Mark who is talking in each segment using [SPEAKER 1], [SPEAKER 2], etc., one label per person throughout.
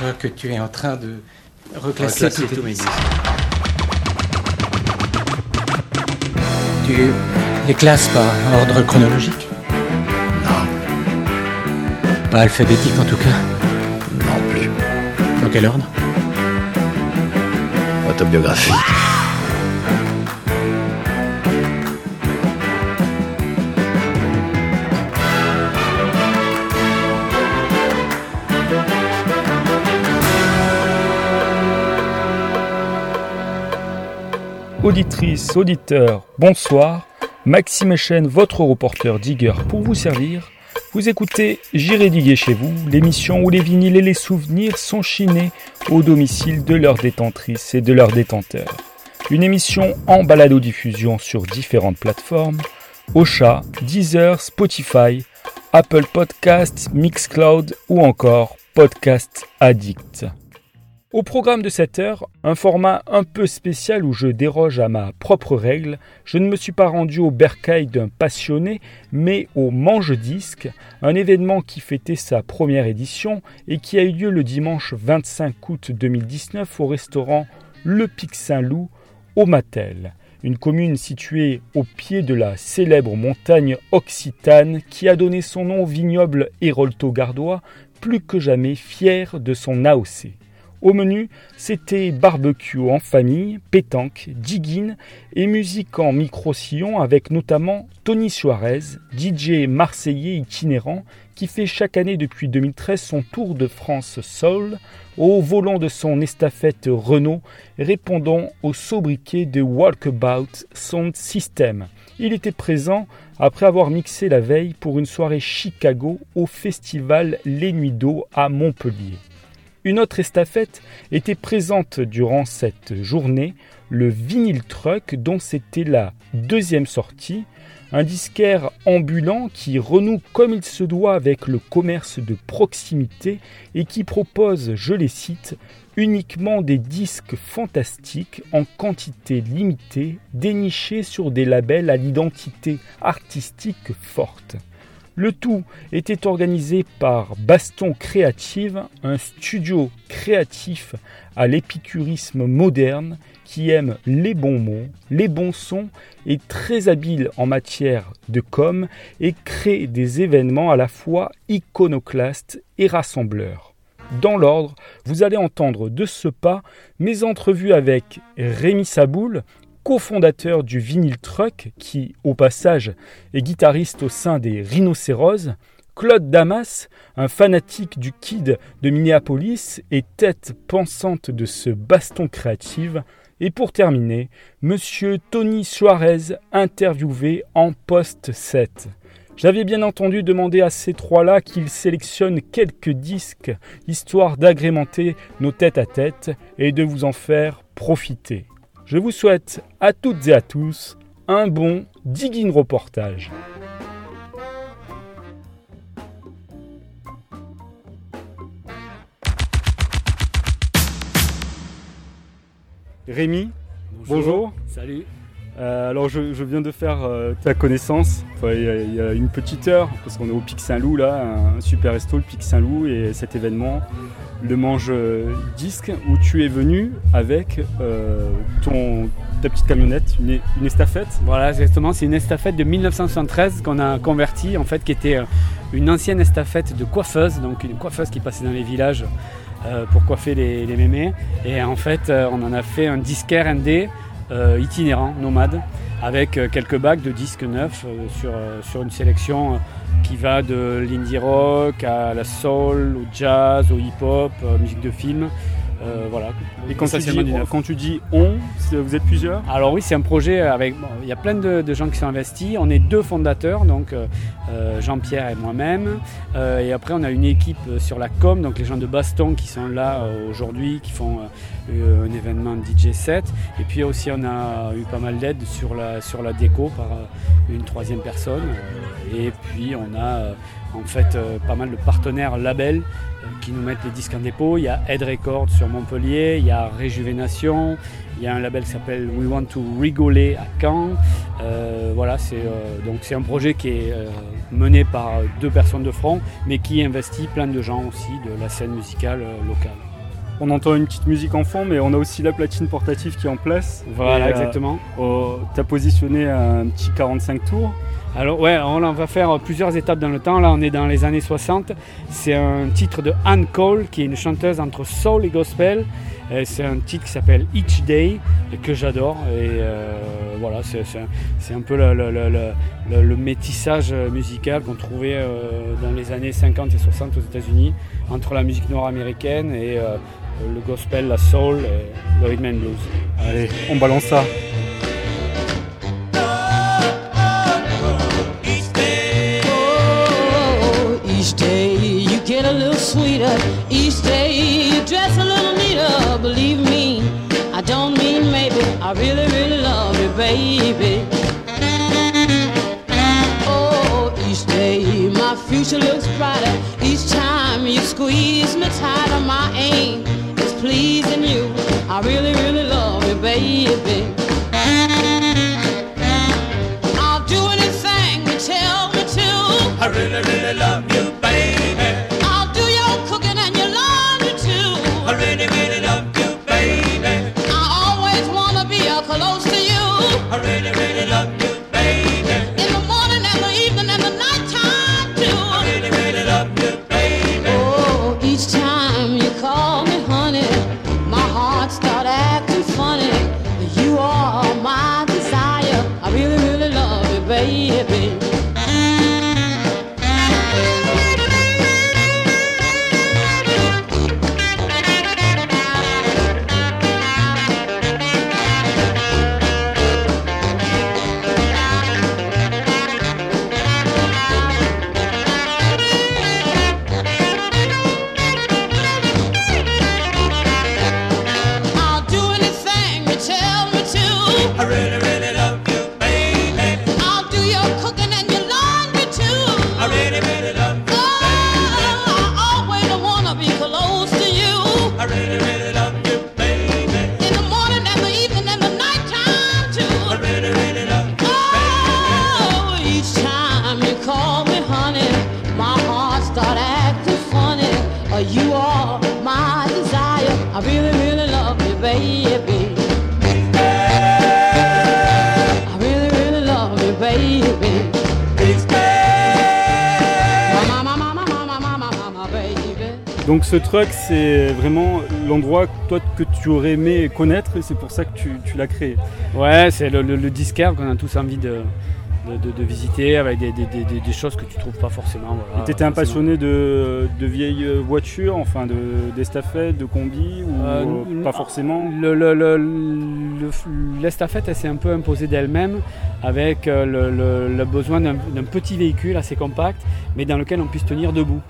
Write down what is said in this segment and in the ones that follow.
[SPEAKER 1] crois que tu es en train de reclasser,
[SPEAKER 2] Reclasser
[SPEAKER 1] tous disques. Tu les classes par ordre chronologique
[SPEAKER 2] Non,
[SPEAKER 1] Pas alphabétique en tout cas.
[SPEAKER 2] non plus.
[SPEAKER 1] Dans quel ordre?
[SPEAKER 2] Autobiographie.
[SPEAKER 3] Auditrices, auditeurs, bonsoir. Maxime Chen, votre reporter digger pour vous servir. Vous écoutez J'irai diguer chez vous, l'émission où les vinyles et les souvenirs sont chinés au domicile de leurs détentrices et de leurs détenteurs. Une émission en balado-diffusion sur différentes plateformes Ocha, Deezer, Spotify, Apple Podcasts, Mixcloud ou encore Podcast Addict. Au programme de cette heure, un format un peu spécial où je déroge à ma propre règle. Je ne me suis pas rendu au bercail d'un passionné, mais au Mange Disque, un événement qui fêtait sa première édition et qui a eu lieu le dimanche 25 août 2019 au restaurant Le Pic Saint-Loup au Matel, une commune située au pied de la célèbre montagne occitane qui a donné son nom au vignoble Hérolto-Gardois, plus que jamais fier de son AOC. Au menu, c'était barbecue en famille, pétanque, digging et musique en micro-sillon avec notamment Tony Suarez, DJ marseillais itinérant qui fait chaque année depuis 2013 son tour de France Soul au volant de son estafette Renault répondant au sobriquet de Walkabout Sound System. Il était présent après avoir mixé la veille pour une soirée Chicago au festival Les Nuits d'eau à Montpellier. Une autre estafette était présente durant cette journée, le Vinyl Truck, dont c'était la deuxième sortie, un disquaire ambulant qui renoue comme il se doit avec le commerce de proximité et qui propose, je les cite, uniquement des disques fantastiques en quantité limitée, dénichés sur des labels à l'identité artistique forte. Le tout était organisé par Baston Créative, un studio créatif à l'épicurisme moderne qui aime les bons mots, les bons sons, est très habile en matière de com et crée des événements à la fois iconoclastes et rassembleurs. Dans l'ordre, vous allez entendre de ce pas mes entrevues avec Rémi Saboul, cofondateur du Vinyl Truck, qui, au passage, est guitariste au sein des Rhinocéros, Claude Damas, un fanatique du Kid de Minneapolis et tête pensante de ce baston créative, et pour terminer, Monsieur Tony Suarez, interviewé en post 7. J'avais bien entendu demandé à ces trois-là qu'ils sélectionnent quelques disques, histoire d'agrémenter nos têtes à tête et de vous en faire profiter. Je vous souhaite à toutes et à tous un bon digging reportage. Rémi, bonjour.
[SPEAKER 4] Salut.
[SPEAKER 3] Euh, alors je, viens de faire euh, ta connaissance il y, a- une petite heure, parce qu'on est au Pic Saint-Loup là, un super resto, le Pic Saint-Loup, et cet événement, le Mange Disque, où tu es venu avec euh, ton, ta petite camionnette, une, estafette.
[SPEAKER 4] Voilà, exactement. C'est une estafette de 1973 qu'on a convertie, en fait, qui était une ancienne estafette de coiffeuse, donc une coiffeuse qui passait dans les villages pour coiffer les, mémés. Et en fait, on en a fait un disquaire indé itinérant, nomade, avec euh, quelques bacs de disques neufs euh, sur, euh, sur une sélection euh, qui va de l'indie rock à la soul, au jazz, au hip-hop, euh, musique de film. Euh, voilà.
[SPEAKER 3] Et quand tu, dis,
[SPEAKER 4] du neuf.
[SPEAKER 3] quand tu dis on, vous êtes plusieurs?
[SPEAKER 4] Alors oui, c'est un projet avec. bon, il y a plein de, de gens qui sont investis. On est deux fondateurs, donc euh, euh, Jean-Pierre et moi-même. Euh, et après, on a une équipe sur la com, donc les gens de Baston qui sont là aujourd'hui, qui font un événement DJ set. Et puis aussi, on a eu pas mal d'aide sur la, sur la déco par une troisième personne. Et puis, on a en fait pas mal de partenaires labels qui nous mettent les disques en dépôt. Il y a Ed Records sur Montpellier, il y a Réjuvénation, il y a un label qui s'appelle We Want to Rigoler à Caen. Euh, voilà, c'est euh, donc c'est un projet qui est euh, mené par deux personnes de front, mais qui investit plein de gens aussi de la scène musicale euh, locale.
[SPEAKER 5] on entend une petite musique en fond, mais on a aussi la platine portative qui est en place.
[SPEAKER 4] Voilà,
[SPEAKER 5] Et, euh,
[SPEAKER 4] exactement.
[SPEAKER 5] tu as positionné un petit 45 tours.
[SPEAKER 4] Alors ouais, on va faire plusieurs étapes dans le temps. Là, on est dans les années 60. C'est un titre de Anne Cole, qui est une chanteuse entre soul et gospel. Et C'est un titre qui s'appelle Each Day, et que j'adore. Et euh, voilà, c'est- un- peu le, métissage musical qu'on trouvait euh, dans les années 50 et 60 aux États-Unis entre la musique nord-américaine et euh, le gospel, la soul et le rhythm and blues.
[SPEAKER 5] Allez, on balance ça.
[SPEAKER 6] Day you get a little sweeter. Each day you dress a little neater. Believe me, I don't mean maybe. I really, really love you, baby. Oh, each day my future looks brighter. Each time you squeeze me tighter, my aim is pleasing you. I really, really love you, baby.
[SPEAKER 7] Really, really love you, baby.
[SPEAKER 5] Ce truck, c'est vraiment l'endroit toi que tu aurais aimé connaître et c'est pour ça que tu, tu l'as créé.
[SPEAKER 4] Ouais, c'est le, le, le disquaire qu'on a tous envie de, de, de- de visiter avec des, des- des- des- des choses que tu trouves pas forcément. Voilà,
[SPEAKER 5] et t'étais un passionné de, vieilles voitures, enfin de d'estafettes, de combis ou
[SPEAKER 4] Euh,
[SPEAKER 5] euh, pas forcément?
[SPEAKER 4] Le, le- le- le- L'estafette, elle s'est un peu imposée d'elle-même avec euh, le, besoin d'un petit véhicule assez compact, mais dans lequel on puisse tenir debout.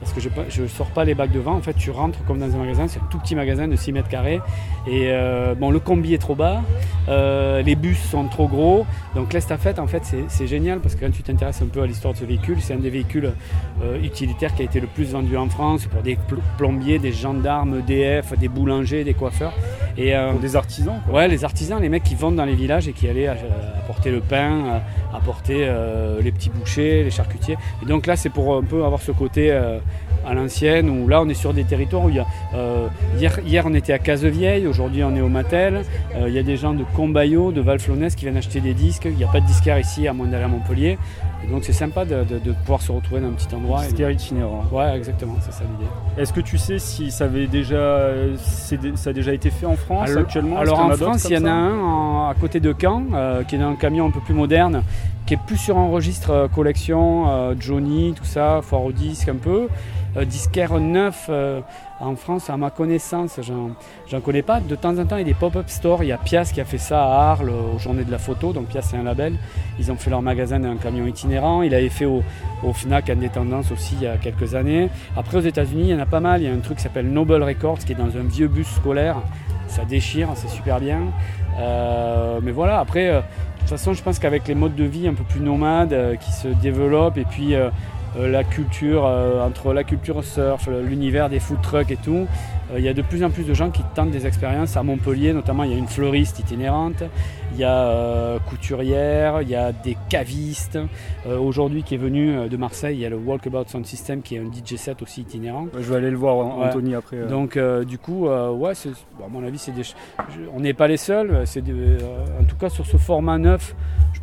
[SPEAKER 4] Parce que je ne sors pas les bacs devant, en fait tu rentres comme dans un magasin, c'est un tout petit magasin de 6 mètres carrés. Et euh, bon, le combi est trop bas, euh, les bus sont trop gros. Donc l'estafette, en fait, c'est- génial parce que quand tu t'intéresses un peu à l'histoire de ce véhicule, c'est un des véhicules euh, utilitaires qui a été le plus vendu en France pour des pl- plombiers, des gendarmes, EDF, des boulangers, des coiffeurs. Et
[SPEAKER 5] pour des artisans quoi.
[SPEAKER 4] Ouais, les artisans, les mecs qui vendent dans les villages et qui allaient apporter le pain, apporter les petits bouchers, les charcutiers. Et donc là, c'est pour un peu avoir ce côté à l'ancienne où là, on est sur des territoires où il y a. euh, hier, hier, on était à Casevieille, aujourd'hui, on est au Matel. Euh, il y a des gens de Combaillot, de Valflonès qui viennent acheter des disques. Il n'y a pas de disquaire ici, à moins d'aller à Montpellier. Et donc, c'est sympa de, de- de pouvoir se retrouver dans un petit endroit. et
[SPEAKER 5] Disquaire itinérant.
[SPEAKER 4] Ouais, exactement, c'est ça l'idée.
[SPEAKER 5] Est-ce que tu sais si ça avait déjà, ça a déjà été fait en France
[SPEAKER 4] Alors,
[SPEAKER 5] actuellement?
[SPEAKER 4] Alors en France, il y en a un en- à côté de Caen, euh, qui est dans un camion un peu plus moderne, qui est plus sur un registre euh, collection, euh, Johnny, tout ça, foire au disque un peu. Euh, disquaire neuf en France, à ma connaissance, j'en, connais pas. De temps en temps, il y a des pop-up stores. Il y a Pias qui a fait ça à Arles aux Journées de la photo. Donc Pias, c'est un label. Ils ont fait leur magasin dans un camion itinérant. Il avait fait au, au Fnac Indépendance aussi il y a quelques années. Après, aux États-Unis, il y en a pas mal. Il y a un truc qui s'appelle Noble Records qui est dans un vieux bus scolaire. Ça déchire, c'est super bien. Mais voilà, après, toute façon, je pense qu'avec les modes de vie un peu plus nomades euh, qui se développent et puis euh, la culture, euh, entre la culture surf, l'univers des food trucks et tout, euh, il y a de plus en plus de gens qui tentent des expériences. À Montpellier, notamment, il y a une fleuriste itinérante, il y a euh, couturière, il y a des cavistes. Euh, Aujourd'hui, qui est venu euh, de Marseille, il y a le Walkabout Sound System qui est un DJ set aussi itinérant.
[SPEAKER 5] Je vais aller le voir,
[SPEAKER 4] Ouais.
[SPEAKER 5] Anthony, après. euh.
[SPEAKER 4] Donc euh, du coup, euh, ouais, bon, à mon avis, c'est des, on n'est pas les seuls. Des- euh, en tout cas sur ce format neuf,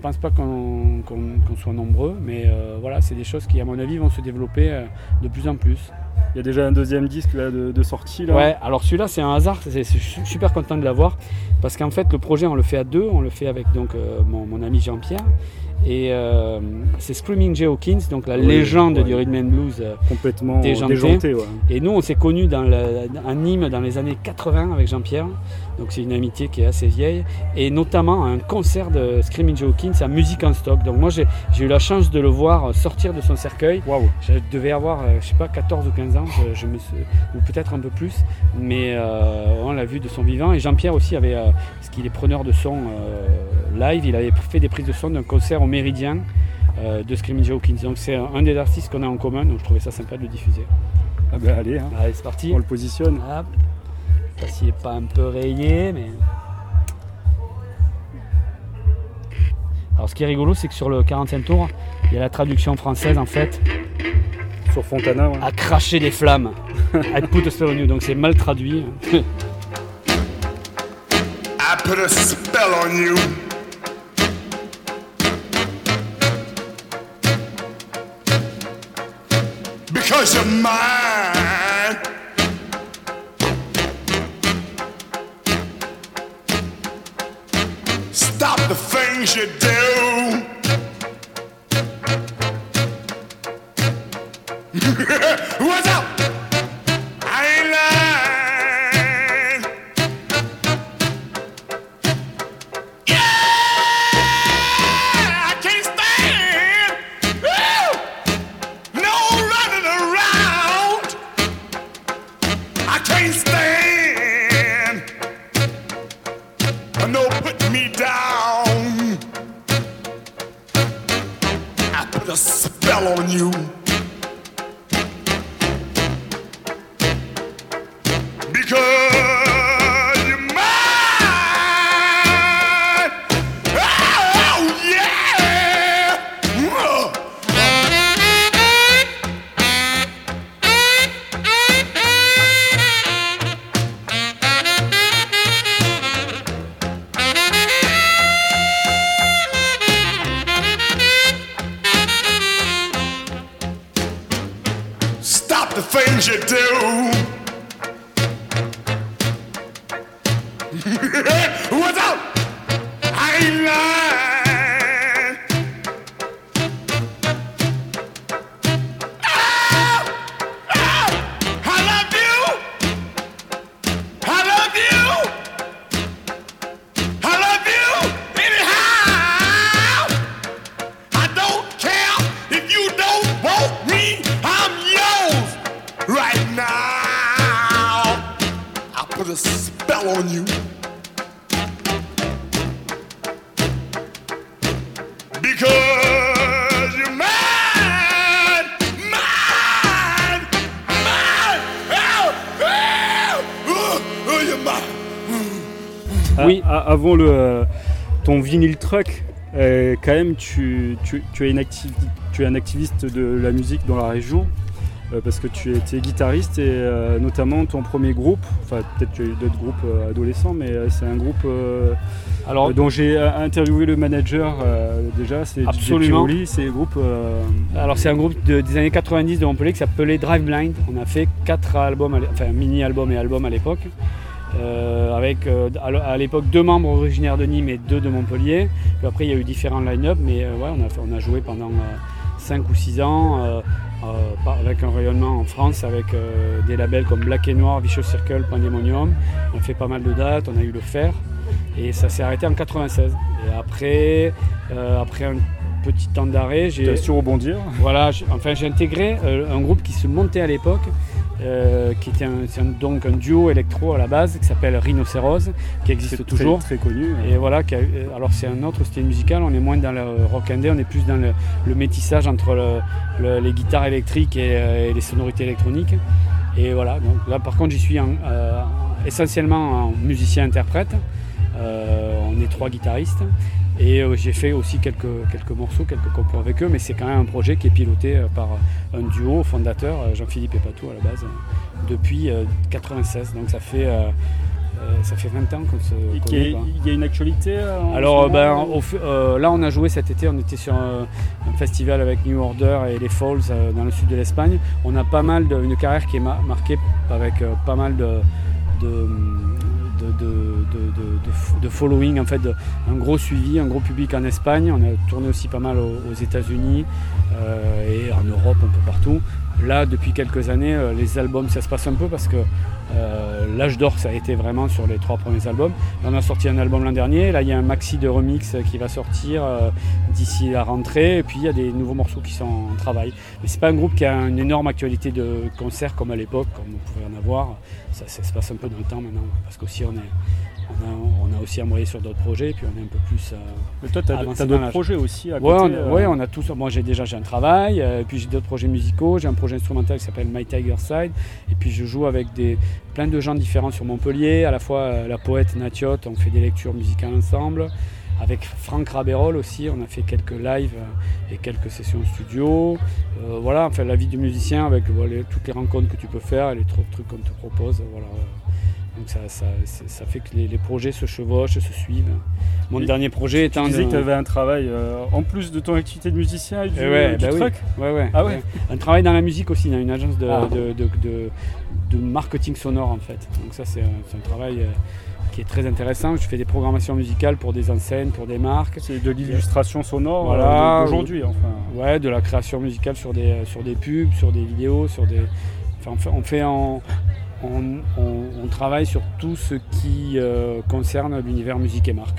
[SPEAKER 4] pense pas qu'on soit nombreux, mais euh, voilà, c'est des choses qui, à mon avis, vont se développer euh, de plus en plus.
[SPEAKER 5] Il y a déjà un deuxième disque là, de, de sortie. Là.
[SPEAKER 4] Ouais, alors celui-là, c'est un hasard. je suis super content de l'avoir parce qu'en fait, le projet, on le fait à deux. On le fait avec donc euh, mon, mon ami Jean-Pierre. Et c'est Screaming Jay Hawkins, donc la
[SPEAKER 5] Oui,
[SPEAKER 4] légende
[SPEAKER 5] ouais.
[SPEAKER 4] du rhythm and blues.
[SPEAKER 5] Complètement
[SPEAKER 4] Déjanté.
[SPEAKER 5] déjanté. ouais.
[SPEAKER 4] Et nous, on s'est connus dans le- à Nîmes dans les années 80 avec Jean-Pierre. Donc c'est une amitié qui est assez vieille. Et notamment un concert de Screaming Hawkins à Musique en Stock. Donc moi, j'ai eu la chance de le voir sortir de son cercueil.
[SPEAKER 5] Waouh.
[SPEAKER 4] Je devais avoir, euh, je sais pas, 14 ou 15 ans, je, je me suis- ou peut-être un peu plus. Mais euh, on l'a vu de son vivant. Et Jean-Pierre aussi avait, euh, parce qu'il est preneur de son euh, live, il avait fait des prises de son d'un concert au Méridien. euh, de Screaming Hawkins. Donc c'est un des artistes qu'on a en commun, donc je trouvais ça sympa de le diffuser.
[SPEAKER 5] Ah ben allez, hein.
[SPEAKER 4] Allez, c'est parti.
[SPEAKER 5] on le positionne.
[SPEAKER 4] Je sais pas s'il est pas un peu rayé, mais. Alors ce qui est rigolo, c'est que sur le 45 tours, il y a la traduction française en fait,
[SPEAKER 5] Sur Fontana. ouais.
[SPEAKER 4] à cracher des flammes. I put a spell on you, donc c'est mal traduit.
[SPEAKER 8] I put a spell on you. Because you're mine. Things you do.
[SPEAKER 5] truck, euh, quand même, tu, tu, tu es une activi- tu es un activiste de la musique dans la région. euh, parce que tu étais guitariste et euh, notamment ton premier groupe, enfin peut-être tu as eu d'autres groupes adolescents, mais c'est un groupe
[SPEAKER 4] Alors,
[SPEAKER 5] dont j'ai interviewé le manager déjà, c'est
[SPEAKER 4] Absolument.
[SPEAKER 5] C'est groupe
[SPEAKER 4] alors c'est un groupe de- des années 90 de Montpellier qui s'appelait Drive Blind. On a fait quatre albums, enfin mini-albums et albums à l'époque. Euh, avec euh, à l'époque deux membres originaires de Nîmes et deux de Montpellier. Puis après il y a eu différents line-up, mais euh, ouais, on, a fait- on a joué pendant 5 ou 6 ans avec un rayonnement en France avec des labels comme Black et Noir, Vicious Circle, Pandemonium. On a fait pas mal de dates, on a eu le fer et ça s'est arrêté en 96. Et après, après un petit temps d'arrêt, j'ai
[SPEAKER 5] su rebondir?
[SPEAKER 4] voilà, enfin j'ai intégré un groupe qui se montait à l'époque, euh, qui était un, c'est un- donc un duo électro à la base qui s'appelle Rhinocéros, qui existe toujours.
[SPEAKER 5] Très, très connu.
[SPEAKER 4] Et voilà, qui a- euh, alors c'est un autre style musical, on est moins dans le rock indé, on est plus dans le, le métissage entre le- le- les guitares électriques et, euh, et les sonorités électroniques. Et voilà, donc là par contre j'y suis en- euh, essentiellement en musicien-interprète. Euh, on est trois guitaristes. Et euh, j'ai fait aussi quelques, quelques morceaux, quelques compos avec eux, mais c'est quand même un projet qui est piloté euh, par un duo fondateur, euh, Jean-Philippe Epatou à la base, euh, depuis euh, 96. Donc ça fait, euh, euh, ça fait 20 ans qu'on se connaît.
[SPEAKER 5] il y a une actualité euh,
[SPEAKER 4] Alors euh, ben, au euh, là on a joué cet été, on était sur un, un festival avec New Order et les Falls euh, dans le sud de l'Espagne. On a pas mal de, une carrière qui est ma- marquée avec euh, pas mal de, de, de, following, en fait, un gros suivi, un gros public en Espagne. On a tourné aussi pas mal aux, aux États-Unis euh, et en Europe, un peu partout. Là, depuis quelques années, euh, les albums, ça se passe un peu parce que euh, l'âge d'or, ça a été vraiment sur les trois premiers albums. On a sorti un album l'an dernier. Là, il y a un maxi de remix qui va sortir d'ici la rentrée. Et puis, il y a des nouveaux morceaux qui sont en travail. Mais c'est pas un groupe qui a une énorme actualité de concert comme à l'époque, comme on pouvait en avoir. Ça, ça se passe un peu dans le temps maintenant. Parce qu'aussi, on, est, on, a, on a aussi embrayé sur d'autres projets. Et puis, on est un peu plus. euh,
[SPEAKER 5] Mais toi, tu as, d'autres projets aussi à
[SPEAKER 4] Ouais,
[SPEAKER 5] côté.
[SPEAKER 4] on,
[SPEAKER 5] euh,
[SPEAKER 4] ouais, on a tous. Moi, j'ai déjà j'ai un travail, euh, puis j'ai d'autres projets musicaux. J'ai un projet instrumental qui s'appelle My Tiger Side, et puis je joue avec des plein de gens différents sur Montpellier. À la fois la poète Natiot, on fait des lectures musicales ensemble. Avec Franck Rabérol aussi, on a fait quelques lives euh, et quelques sessions studio. Euh, voilà, enfin la vie du musicien avec voilà, toutes les rencontres que tu peux faire et les tru- trucs qu'on te propose. Voilà. Donc ça, ça, ça- ça fait que les, les projets se chevauchent, se suivent. Mon
[SPEAKER 5] Et
[SPEAKER 4] dernier projet
[SPEAKER 5] Tu
[SPEAKER 4] étant
[SPEAKER 5] disais
[SPEAKER 4] de-
[SPEAKER 5] que tu avais un travail euh, en plus de ton activité de musicien et du,
[SPEAKER 4] Eh ouais,
[SPEAKER 5] du
[SPEAKER 4] bah oui.
[SPEAKER 5] truc.
[SPEAKER 4] Ouais, ouais.
[SPEAKER 5] Ah ouais
[SPEAKER 4] Un travail dans la musique aussi, dans une agence de,
[SPEAKER 5] Ah.
[SPEAKER 4] de, de- marketing sonore en fait. Donc ça c'est un, travail euh, qui est très intéressant. Je fais des programmations musicales pour des enseignes, pour des marques.
[SPEAKER 5] C'est de l'illustration sonore euh,
[SPEAKER 4] Voilà.
[SPEAKER 5] d'aujourd'hui. Enfin.
[SPEAKER 4] Ouais, de la création musicale sur des, sur des pubs, sur des vidéos, sur des. Enfin, on fait, on, fait en- on, on- on travaille sur tout ce qui euh, concerne l'univers musique et marque.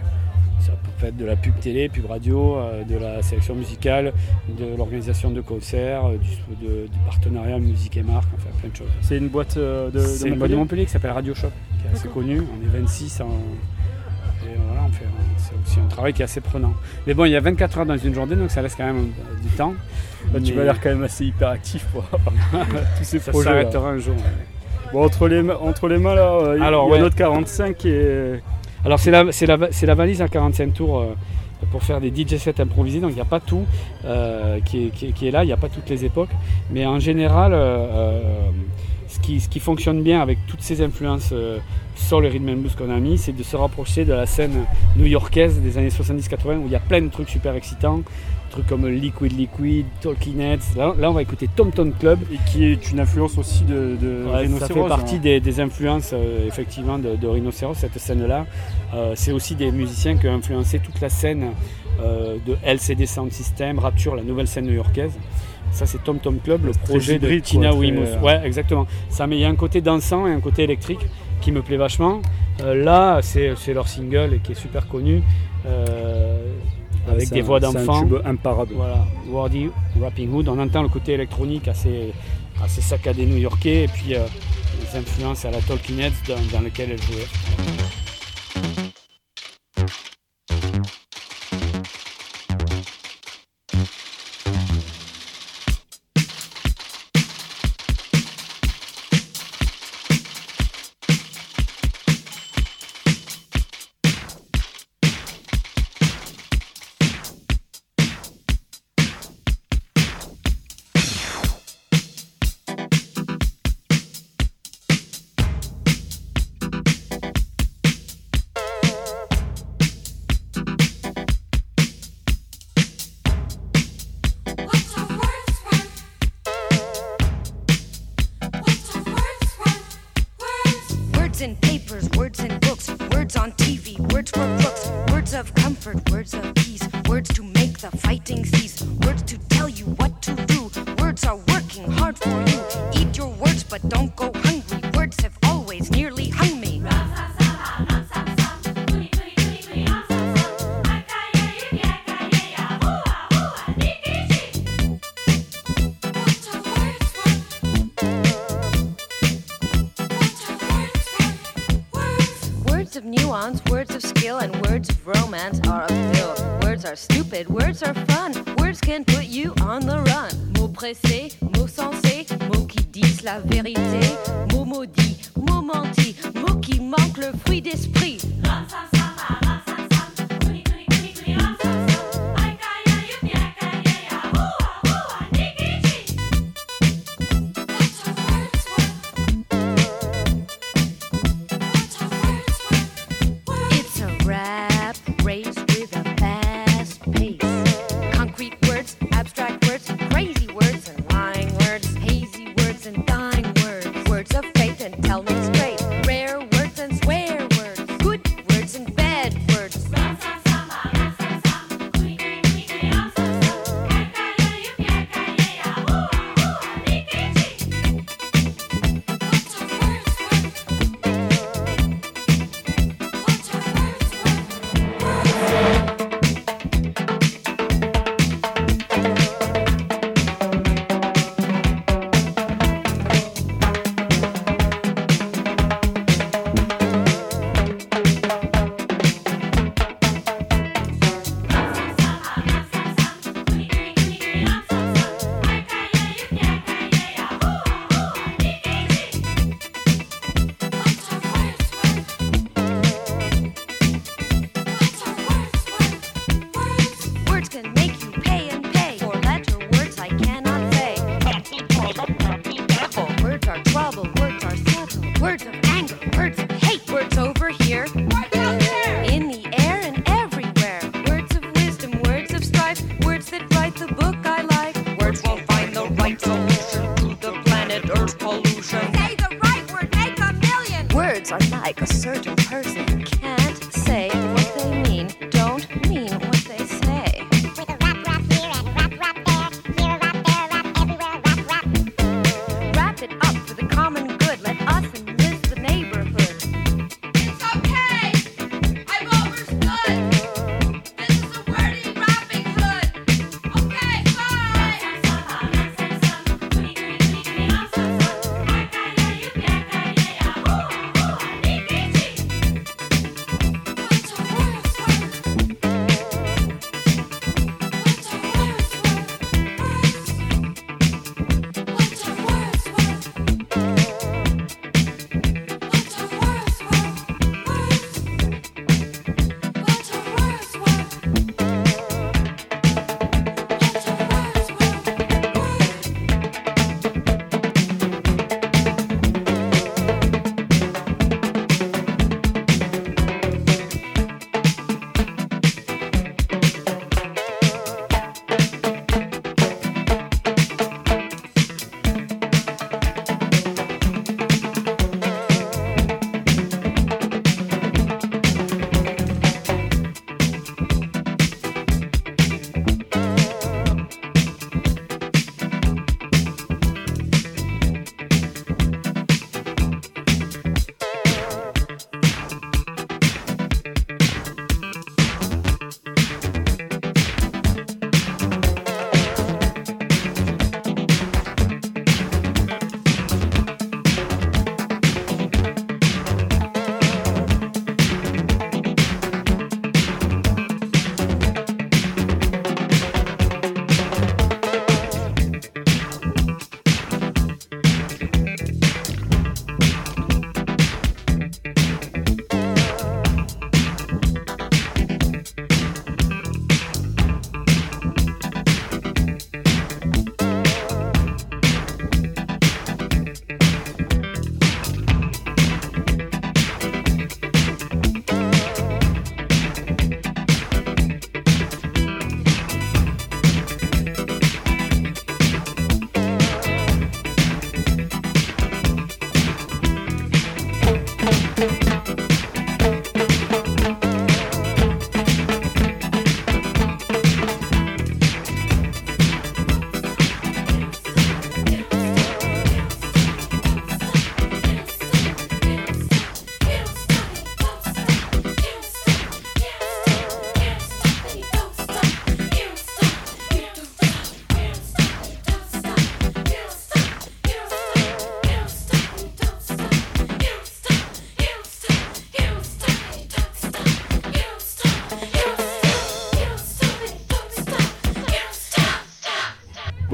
[SPEAKER 4] Ça peut être de la pub télé, pub radio, euh, de la sélection musicale, de l'organisation de concerts, euh, du, de- du partenariat musique et marque, enfin plein de choses.
[SPEAKER 5] C'est une boîte euh, de, de
[SPEAKER 4] C'est une boîte
[SPEAKER 5] Montpellier
[SPEAKER 4] de Montpellier qui s'appelle Radio Shop, qui est assez connue. On est 26 en- et voilà, on fait c'est aussi un travail qui est assez prenant. Mais bon, il y a 24 heures dans une journée, donc ça laisse quand même du temps.
[SPEAKER 5] Bah, tu
[SPEAKER 4] Mais
[SPEAKER 5] m'as l'air quand même assez hyperactif pour tous ces
[SPEAKER 4] Ça
[SPEAKER 5] projets.
[SPEAKER 4] s'arrêtera un jour. ouais.
[SPEAKER 5] Bon, entre les, entre les mains là, il
[SPEAKER 4] Alors,
[SPEAKER 5] y a
[SPEAKER 4] ouais.
[SPEAKER 5] notre 45 et
[SPEAKER 4] Alors c'est la, la, la valise à 45 tours euh, pour faire des DJ sets improvisés, donc il n'y a pas tout euh, qui, est, qui est- là, il n'y a pas toutes les époques, mais en général, euh, ce, qui, ce qui fonctionne bien avec toutes ces influences sur le rhythm and blues qu'on a mis, c'est de se rapprocher de la scène new-yorkaise des années 70-80 où il y a plein de trucs super excitants, trucs comme Liquid Liquid, Talking Heads, là, là on va écouter Tom Tom Club,
[SPEAKER 5] et qui est une influence aussi de, de
[SPEAKER 4] Ouais, ça fait partie
[SPEAKER 5] hein.
[SPEAKER 4] des, des influences euh, effectivement de, de Rhinocéros, cette scène-là. Euh, c'est aussi des musiciens qui ont influencé toute la scène euh, de LCD Sound System, Rapture, la nouvelle scène new-yorkaise. Ça, c'est Tom Tom Club, le projet de Tina
[SPEAKER 5] euh,
[SPEAKER 4] Ouais, exactement. Ça, mais il y a un côté dansant et un côté électrique qui me plaît vachement. Euh, là, c'est leur single et qui est super connu, euh, avec
[SPEAKER 5] C'est
[SPEAKER 4] des
[SPEAKER 5] un-
[SPEAKER 4] voix d'enfants.
[SPEAKER 5] imparable.
[SPEAKER 4] Voilà, Wardy Rapping Hood. On entend le côté électronique assez, assez saccadé new-yorkais et puis euh, les influences à la Heads dans, dans lequel elle jouait.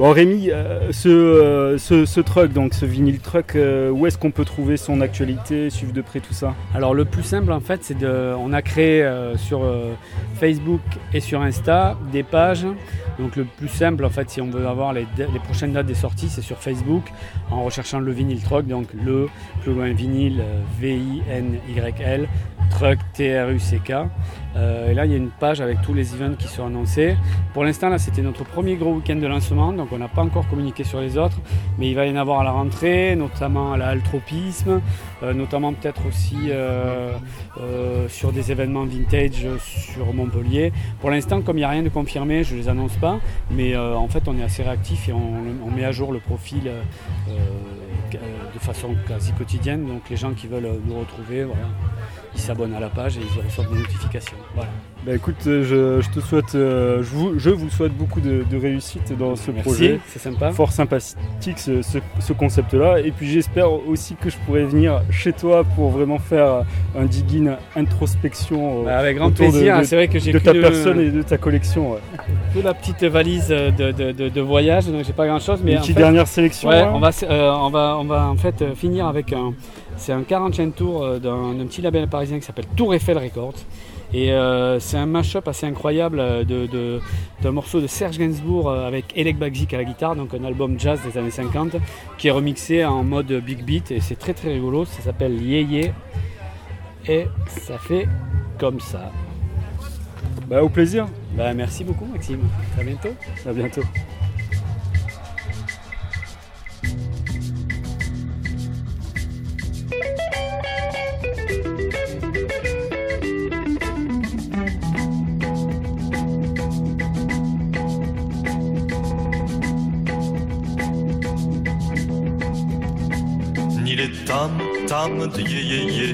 [SPEAKER 5] Bon Rémi, euh, ce, euh, ce, ce truck, donc ce vinyle truck, euh, où est-ce qu'on peut trouver son actualité, suivre de près tout ça?
[SPEAKER 4] Alors le plus simple en fait, c'est de, on a créé sur Facebook et sur Insta des pages. Donc le plus simple en fait, si on veut avoir les, les prochaines dates des sorties, c'est sur Facebook en recherchant le vinyle truck, donc le plus loin vinyle euh, V-I-N-Y-L, truck. Euh, et là, il y a une page avec tous les events qui sont annoncés. Pour l'instant, là, c'était notre premier gros week-end de lancement, donc on n'a pas encore communiqué sur les autres, mais il va y en avoir à la rentrée, notamment à la Altropisme, euh, notamment peut-être aussi euh, euh, sur des événements vintage sur Montpellier. Pour l'instant, comme il n'y a rien de confirmé, je ne les annonce pas, mais en fait, on est assez réactif et on, met à jour le profil de façon quasi quotidienne. Donc les gens qui veulent nous retrouver, voilà, ils s'abonnent à la page et ils reçoivent des notifications. Voilà.
[SPEAKER 5] Bah écoute, euh, je, je te souhaite, euh, je, vous, je vous souhaite beaucoup de, de réussite dans ce
[SPEAKER 4] Merci,
[SPEAKER 5] projet.
[SPEAKER 4] c'est sympa.
[SPEAKER 5] Fort sympathique ce, ce- ce concept-là. Et puis j'espère aussi que je pourrai venir chez toi pour vraiment faire un digging introspection euh,
[SPEAKER 4] Bah, avec grand plaisir. c'est vrai que j'ai
[SPEAKER 5] de ta
[SPEAKER 4] le-
[SPEAKER 5] personne et de ta collection. ouais.
[SPEAKER 4] que la petite valise de, de, voyage, donc j'ai pas grand chose. Mais
[SPEAKER 5] Une
[SPEAKER 4] en
[SPEAKER 5] petite
[SPEAKER 4] fait,
[SPEAKER 5] dernière sélection.
[SPEAKER 4] Ouais,
[SPEAKER 5] hein.
[SPEAKER 4] on va, euh, on va, on va fait euh, finir avec un, c'est un 40 chaîne tour euh, d'un petit label parisien qui s'appelle Tour Eiffel Records. Et euh, c'est un mash-up assez incroyable de, d'un morceau de Serge Gainsbourg avec Elec Bagzik à la guitare, donc un album jazz des années 50, qui est remixé en mode big beat et c'est très très rigolo. Ça s'appelle Yé et ça fait comme ça.
[SPEAKER 5] Bah, au plaisir.
[SPEAKER 4] Bah, merci beaucoup Maxime. À bientôt.
[SPEAKER 5] À bientôt.
[SPEAKER 9] Ni les tam tam de yé yé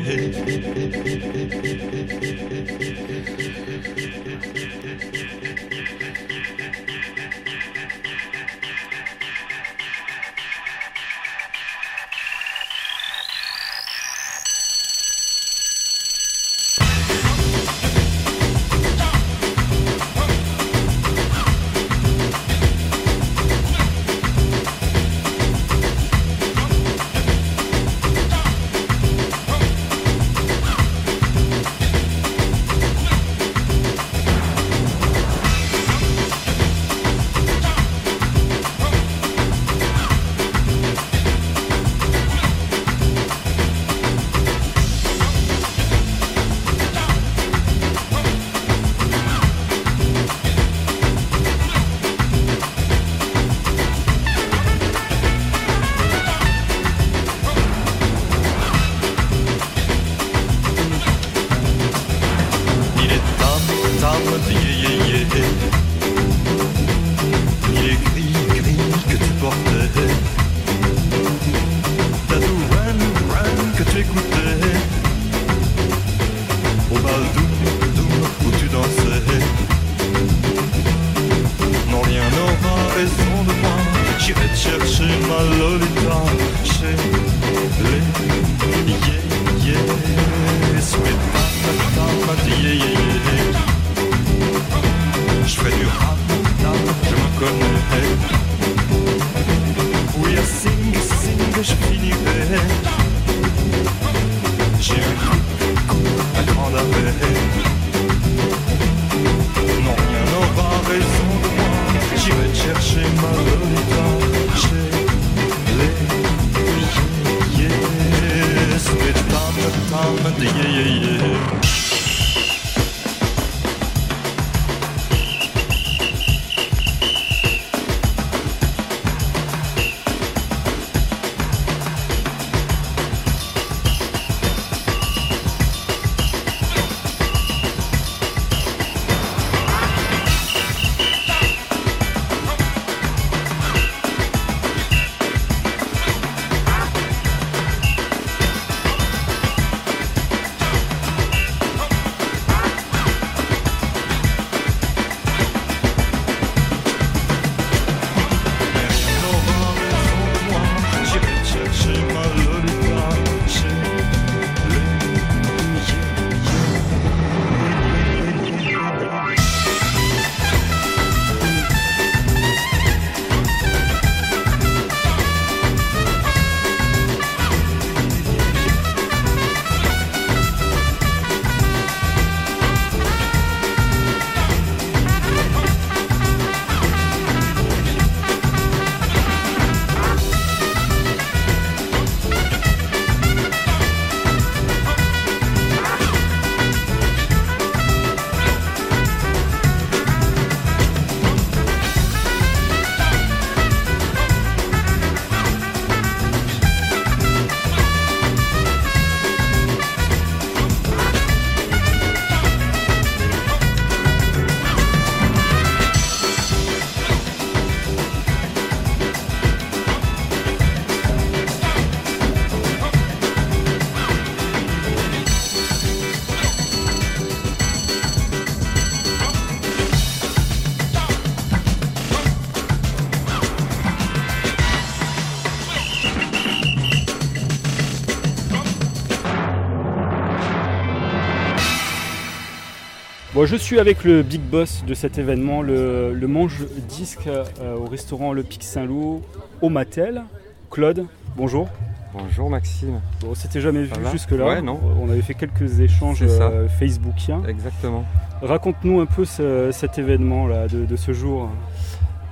[SPEAKER 5] Bon, je suis avec le big boss de cet événement, le, le mange disque euh, au restaurant Le Pic Saint-Loup au Matel. Claude, bonjour.
[SPEAKER 10] Bonjour Maxime.
[SPEAKER 5] Bon, c'était jamais vu jusque-là.
[SPEAKER 10] Ouais, non.
[SPEAKER 5] On avait fait quelques échanges euh, facebookiens.
[SPEAKER 10] Exactement.
[SPEAKER 5] Raconte-nous un peu ce- cet événement là de, de ce jour.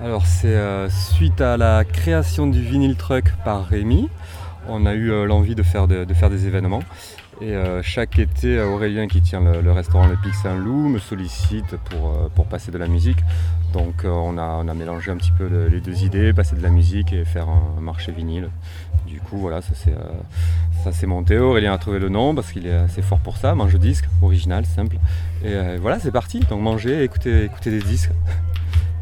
[SPEAKER 10] Alors c'est euh, suite à la création du vinyle truck par Rémi, on a eu euh, l'envie de faire, de, de faire des événements. Et euh, chaque été, euh, Aurélien qui tient le, restaurant Le Pic Saint-Loup me sollicite pour, euh, pour passer de la musique. Donc on, a, on a mélangé un petit peu le- les deux idées, passer de la musique et faire un, marché vinyle. Du coup voilà, ça s'est monté. Aurélien a trouvé le nom parce qu'il est assez fort pour ça, mange disque, original, simple. Et voilà, c'est parti. Donc manger, écouter, écouter des disques.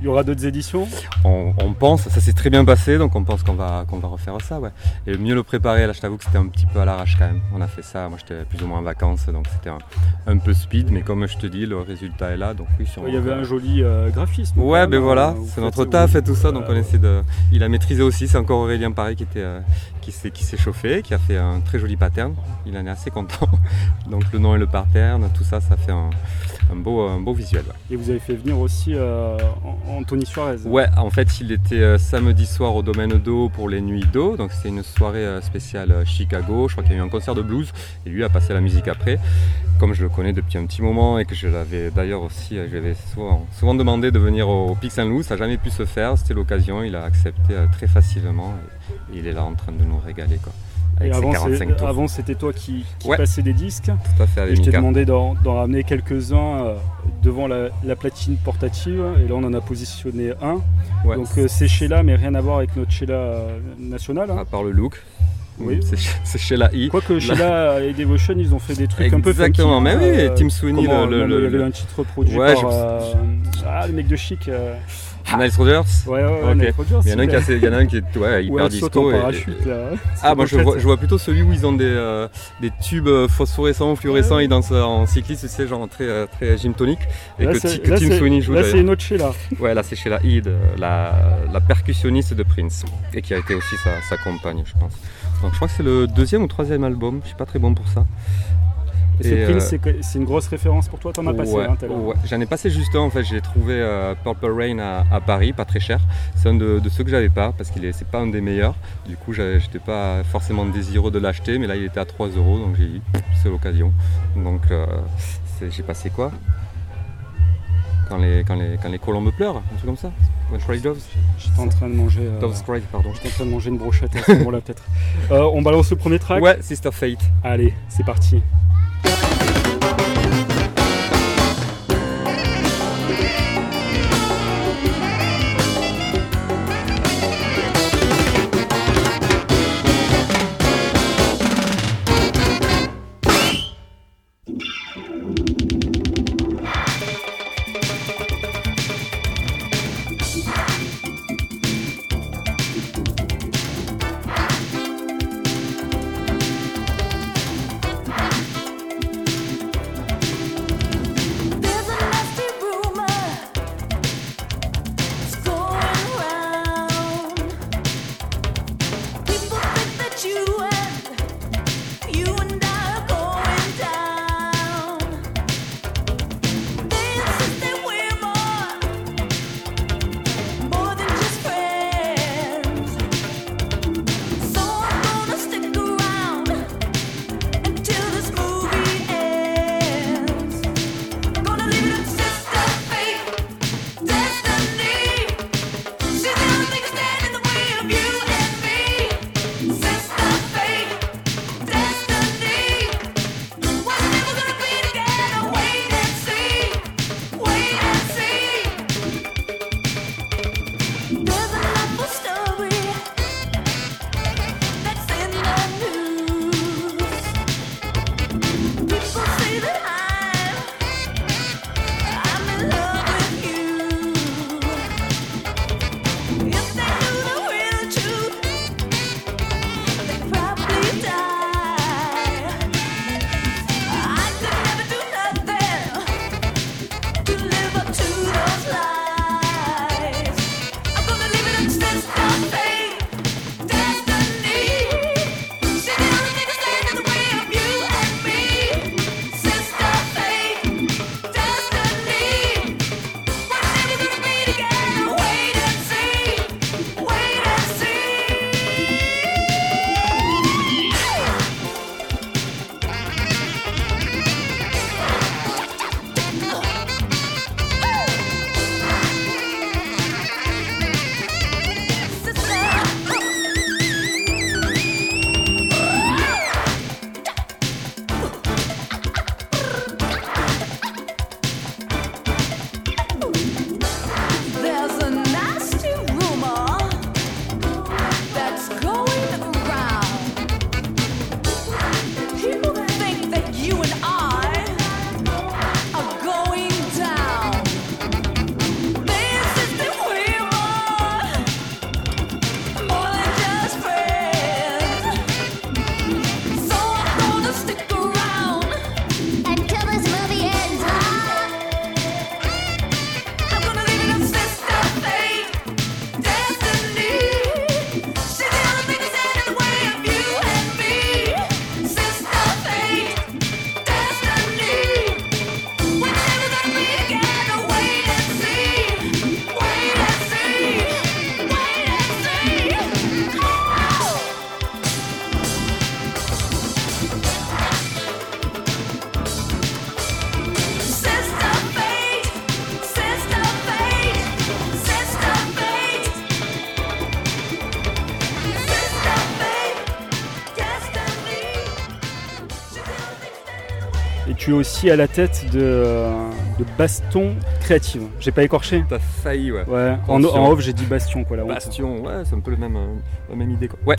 [SPEAKER 5] Il y aura d'autres éditions
[SPEAKER 10] On, on pense, ça s'est très bien passé, donc on pense qu'on va, qu'on va refaire ça, ouais. Et mieux le préparer, là je t'avoue que c'était un petit peu à l'arrache quand même. On a fait ça, moi j'étais plus ou moins en vacances, donc c'était un, un peu speed, mais comme je te dis, le résultat est là, donc oui, si on
[SPEAKER 5] Il y avait un joli euh, graphisme.
[SPEAKER 10] Ouais, ben
[SPEAKER 5] hein,
[SPEAKER 10] voilà, c'est notre taf et tout ça, donc on
[SPEAKER 5] Euh,
[SPEAKER 10] essaie de. Il a maîtrisé aussi, c'est encore Aurélien pareil qui était, euh, qui s'est, qui s'est chauffé, qui a fait un très joli pattern. Il en est assez content. Donc le nom et le pattern, tout ça, ça fait un, un beau, un beau visuel. ouais.
[SPEAKER 5] Et vous avez fait venir aussi euh, An- Anthony Suarez.
[SPEAKER 10] Ouais, en fait, il était euh, samedi soir au domaine d'eau pour les nuits d'eau. Donc, c'est une soirée euh, spéciale Chicago. Je crois qu'il y a eu un concert de blues et lui a passé la musique après. Comme je le connais depuis un petit moment et que je l'avais d'ailleurs aussi, je lui avais souvent, souvent demandé de venir au, Pic Saint-Loup, ça n'a jamais pu se faire. C'était l'occasion, il a accepté très facilement et il est là en train de nous régaler. Quoi, avec
[SPEAKER 5] avant,
[SPEAKER 10] 45
[SPEAKER 5] c'est-
[SPEAKER 10] tours.
[SPEAKER 5] avant, c'était toi qui, qui
[SPEAKER 10] Ouais.
[SPEAKER 5] passais des disques.
[SPEAKER 10] Tout à fait,
[SPEAKER 5] Et je t'ai demandé d'en ramener quelques-uns euh, devant la, la platine portative. Et là, on en a positionné un.
[SPEAKER 10] Ouais,
[SPEAKER 5] Donc, euh, c'est Sheila, mais rien à voir avec notre Sheila euh, nationale. hein.
[SPEAKER 10] à part le look,
[SPEAKER 5] Oui.
[SPEAKER 10] c'est chez- chez la I.
[SPEAKER 5] Quoique Sheila et Devotion, ils ont fait des trucs un peu funky.
[SPEAKER 10] Exactement, mais
[SPEAKER 5] hein,
[SPEAKER 10] oui,
[SPEAKER 5] euh,
[SPEAKER 10] Tim Sweeney,
[SPEAKER 5] comment,
[SPEAKER 10] le-
[SPEAKER 5] même,
[SPEAKER 10] le-
[SPEAKER 5] il y avait
[SPEAKER 10] le-
[SPEAKER 5] un titre produit
[SPEAKER 10] Ouais,
[SPEAKER 5] par
[SPEAKER 10] je-
[SPEAKER 5] euh, ah, le mec de chic. euh,
[SPEAKER 10] Niles Rodgers.
[SPEAKER 5] Ouais, ouais, ouais, Rodgers,
[SPEAKER 10] Il y en a un qui, assez- y en a un qui est ouais,
[SPEAKER 5] Ou
[SPEAKER 10] hyper disco. et-
[SPEAKER 5] parachute, là.
[SPEAKER 10] Ah, moi je vois, je vois plutôt celui où ils ont des, euh, des tubes euh, phosphorescents, fluorescents, ils dansent en cycliste, tu sais, genre très, euh, très gym tonic. Et
[SPEAKER 5] Là,
[SPEAKER 10] que, que
[SPEAKER 5] là,
[SPEAKER 10] Tim Sweeney joue
[SPEAKER 5] Là, c'est une autre Sheila.
[SPEAKER 10] Ouais, là c'est chez la Id, la, la percussionniste de Prince, et qui a été aussi sa, sa compagne, je pense. Donc je crois que c'est le deuxième ou troisième album, je suis pas très bon pour ça.
[SPEAKER 5] Et ce
[SPEAKER 10] Et,
[SPEAKER 5] Prince,
[SPEAKER 10] euh,
[SPEAKER 5] c'est une grosse référence pour toi, t'en as passé hein,
[SPEAKER 10] ouais. J'en ai passé juste un en fait, j'ai trouvé euh, Purple Rain à, à Paris, pas très cher. C'est un de, de ceux que j'avais pas parce qu'il est c'est pas un des meilleurs. Du coup j'étais pas forcément désireux de l'acheter, mais là il était à 3 euros donc j'ai dit c'est l'occasion. Donc euh, j'ai passé quoi? Quand les, quand, les, quand les colombes pleurent, un truc comme ça? When Cry Doves?
[SPEAKER 5] J'étais en train de manger. euh,
[SPEAKER 10] Doves Cry, pardon.
[SPEAKER 5] J'étais en train de manger une brochette à ce moment-là, peut-être. Euh, on balance le premier track?
[SPEAKER 10] Ouais, Sister Fate.
[SPEAKER 5] Allez, c'est parti.
[SPEAKER 11] Thank
[SPEAKER 5] you. Tu es aussi à la tête de, euh, de Baston Créative. J'ai pas écorché
[SPEAKER 10] T'as failli, ouais.
[SPEAKER 5] Ouais, en, en off j'ai dit Bastion quoi la honte.
[SPEAKER 10] Bastion, ouais, c'est un peu le même, euh, la même idée quoi. Ouais.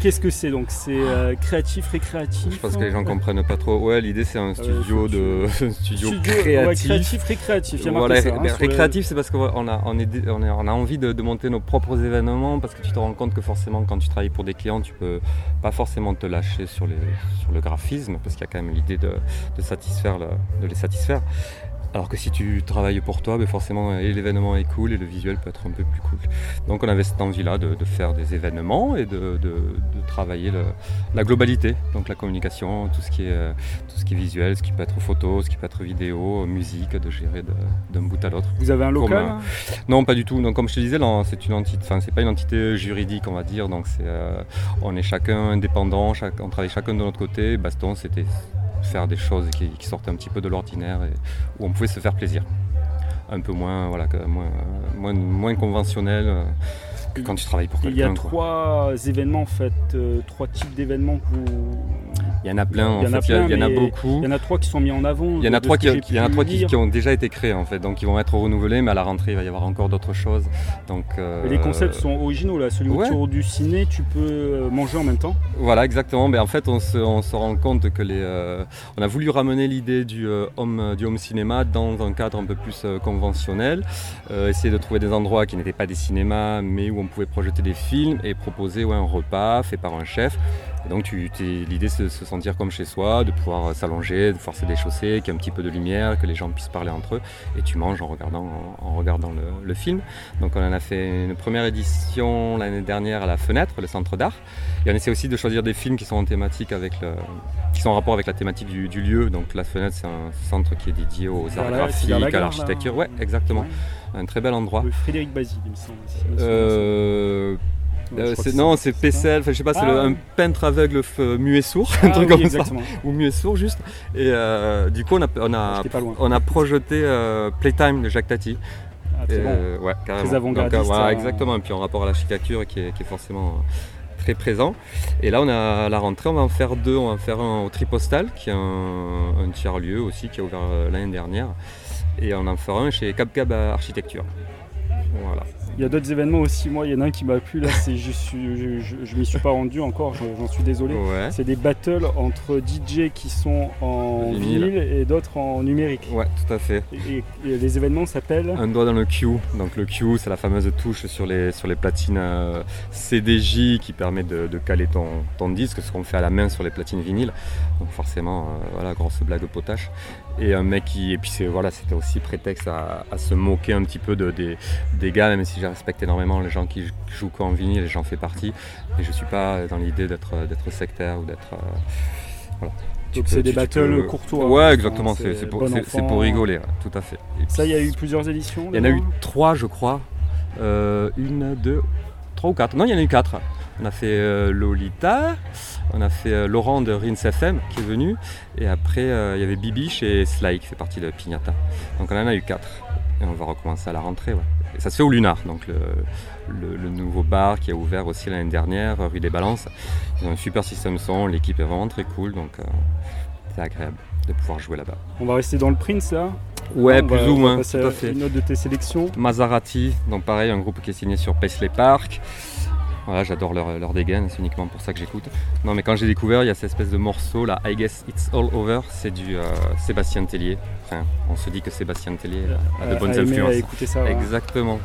[SPEAKER 5] Qu'est-ce que c'est donc? C'est euh, créatif, récréatif
[SPEAKER 10] Je pense que les gens comprennent pas trop. Ouais, l'idée c'est un studio de un studio, créatif.
[SPEAKER 5] créatif, récréatif. Il y a
[SPEAKER 10] Voilà,
[SPEAKER 5] ça, hein,
[SPEAKER 10] ben,
[SPEAKER 5] le-
[SPEAKER 10] récréatif, c'est parce qu'on a, on est, dé- on a envie de, de monter nos propres événements parce que tu te rends compte que forcément, quand tu travailles pour des clients, tu peux pas forcément te lâcher sur, les, sur le graphisme parce qu'il y a quand même l'idée de, de satisfaire le- de les satisfaire. Alors que si tu travailles pour toi, ben forcément, l'événement est cool et le visuel peut être un peu plus cool. Donc on avait cette envie-là de, de faire des événements et de, de- de travailler le- la globalité, donc la communication, tout ce, qui est, euh, tout ce qui est visuel, ce qui peut être photo, ce qui peut être vidéo, musique, de gérer d'un bout à l'autre.
[SPEAKER 5] Vous avez un local
[SPEAKER 10] Comme,
[SPEAKER 5] là
[SPEAKER 10] Non, pas du tout. Donc, comme je te disais, c'est une entité, enfin, c'est pas une entité juridique, on va dire. Donc, c'est, euh, on est chacun indépendant, chaque- on travaille chacun de notre côté. Baston, c'était faire des choses qui, sortent un petit peu de l'ordinaire et où on pouvait se faire plaisir. Un peu moins, voilà, moins, moins, moins conventionnel euh, que quand tu travailles pour
[SPEAKER 5] Il y a
[SPEAKER 10] quelqu'un. quoi.
[SPEAKER 5] trois événements en fait, euh, trois types d'événements que vous.
[SPEAKER 10] Il y en a plein, en
[SPEAKER 5] Il y en a
[SPEAKER 10] fait, il y a-
[SPEAKER 5] plein,
[SPEAKER 10] il y en a
[SPEAKER 5] mais
[SPEAKER 10] beaucoup.
[SPEAKER 5] Il y en a trois qui sont mis en avant.
[SPEAKER 10] Il y en a trois, qui,
[SPEAKER 5] que j'ai
[SPEAKER 10] il y en a
[SPEAKER 5] pu
[SPEAKER 10] trois qui,
[SPEAKER 5] lire.
[SPEAKER 10] qui ont déjà été créés en fait, donc ils vont être renouvelés, mais à la rentrée il va y avoir encore d'autres choses. Donc,
[SPEAKER 5] les
[SPEAKER 10] euh,
[SPEAKER 5] concepts sont originaux là. Celui
[SPEAKER 10] ouais.
[SPEAKER 5] autour du ciné, tu peux euh, manger en même temps.
[SPEAKER 10] Voilà, exactement. Ben, en fait, on se, on se rend compte que les, euh, on a voulu ramener l'idée du, home, du home cinéma dans un cadre un peu plus conventionnel, essayer de trouver des endroits qui n'étaient pas des cinémas, mais où on pouvait projeter des films et proposer ouais, un repas fait par un chef. Et donc, l'idée, c'est de se sentir comme chez soi, de pouvoir euh, s'allonger, de forcer des chaussées, qu'il y ait un petit peu de lumière, que les gens puissent parler entre eux, et tu manges en regardant, en, en regardant le, le film. Donc, on en a fait une première édition l'année dernière à la Fenêtre, le centre d'art. Et on essaie aussi de choisir des films qui sont en thématique avec le, qui sont en rapport avec la thématique du, du lieu. Donc la fenêtre, c'est un centre qui est dédié aux arts graphiques, à
[SPEAKER 5] gare,
[SPEAKER 10] l'architecture. Ouais, exactement.
[SPEAKER 5] Ouais.
[SPEAKER 10] Un très bel endroit.
[SPEAKER 5] Le Frédéric Basile, il me semble.
[SPEAKER 10] Euh, euh, c'est- non, c'est. Pessel, je sais pas, c'est
[SPEAKER 5] Ah,
[SPEAKER 10] un peintre aveugle f- muet sourd, un
[SPEAKER 5] Ah
[SPEAKER 10] truc
[SPEAKER 5] oui,
[SPEAKER 10] comme ça, ou muet sourd juste. Et euh, du coup, on a, on a,
[SPEAKER 5] J'étais pas loin.
[SPEAKER 10] on a projeté euh, Playtime de Jacques Tati.
[SPEAKER 5] Ah,
[SPEAKER 10] Et,
[SPEAKER 5] bon.
[SPEAKER 10] euh, ouais, carrément.
[SPEAKER 5] Très avant-gardiste,
[SPEAKER 10] Donc, euh, voilà,
[SPEAKER 5] hein.
[SPEAKER 10] exactement. Et puis en rapport à l'architecture qui est, qui est forcément euh, très présent. Et là, on a à la rentrée, on va en faire deux. On va en faire un au Tripostal, qui est un, un tiers-lieu aussi, qui a ouvert euh, l'année dernière. Et on en fera un chez Cap Cab Architecture. Voilà.
[SPEAKER 5] Il y a d'autres événements aussi. Moi, il y en a un qui m'a plu là. C'est je je, je, je m'y suis pas rendu encore. je- J'en suis désolé.
[SPEAKER 10] Ouais.
[SPEAKER 5] C'est des battles entre DJ qui sont en
[SPEAKER 10] Vinyle.
[SPEAKER 5] vinyle et d'autres en numérique.
[SPEAKER 10] Ouais, tout à fait.
[SPEAKER 5] Et, et les événements s'appellent.
[SPEAKER 10] Un doigt dans le Q. Donc le Q, c'est la fameuse touche sur les, sur les platines euh, CDJ qui permet de, de caler ton, ton disque, ce qu'on fait à la main sur les platines vinyles. Donc forcément, euh, voilà, grosse blague potache. Et un mec qui. Et puis c'est, voilà, c'était aussi prétexte à, à se moquer un petit peu de, des, des gars, même si je respecte énormément les gens qui jouent qu'en vinyle et j'en fais partie. Mais je suis pas dans l'idée d'être, d'être sectaire ou d'être. euh, voilà.
[SPEAKER 5] Donc c'est des
[SPEAKER 10] tu- tu
[SPEAKER 5] battles
[SPEAKER 10] peux-
[SPEAKER 5] courtois.
[SPEAKER 10] Ouais, exactement. C'est, pour,
[SPEAKER 5] bon
[SPEAKER 10] pour rigoler, ouais, tout à fait. Et
[SPEAKER 5] Ça, il y a eu plusieurs éditions.
[SPEAKER 10] il y en a eu trois, je crois. Euh, une, deux, trois ou quatre. Non, il y en a eu quatre. On a fait euh, Lolita, on a fait euh, Laurent de Rins FM qui est venu, et après euh, il y avait Bibi chez Sly qui fait partie de Pignata. Donc on en a eu quatre. Et on va recommencer à la rentrée. ouais. Et ça se fait au Lunar, donc le, le- le nouveau bar qui a ouvert aussi l'année dernière, rue des Balances. Ils ont un super système son, l'équipe est vraiment très cool, donc euh, c'est agréable de pouvoir jouer là-bas.
[SPEAKER 5] On va rester dans le Prince là.
[SPEAKER 10] Ouais,
[SPEAKER 5] On
[SPEAKER 10] plus
[SPEAKER 5] va-
[SPEAKER 10] ou
[SPEAKER 5] on va
[SPEAKER 10] moins,
[SPEAKER 5] passer
[SPEAKER 10] tout à fait.
[SPEAKER 5] Une note de tes sélections.
[SPEAKER 10] Maserati, donc pareil, un groupe qui est signé sur Paisley Park. Voilà, j'adore leur, leur dégaine, c'est uniquement pour ça que j'écoute. Non, mais quand j'ai découvert, il y a cette espèce de morceau là, I Guess It's All Over, c'est du euh, Sébastien Tellier. Enfin, on se dit que Sébastien Tellier a de
[SPEAKER 5] Euh,
[SPEAKER 10] bonnes
[SPEAKER 5] à
[SPEAKER 10] influences.
[SPEAKER 5] à écouter ça.
[SPEAKER 10] Exactement.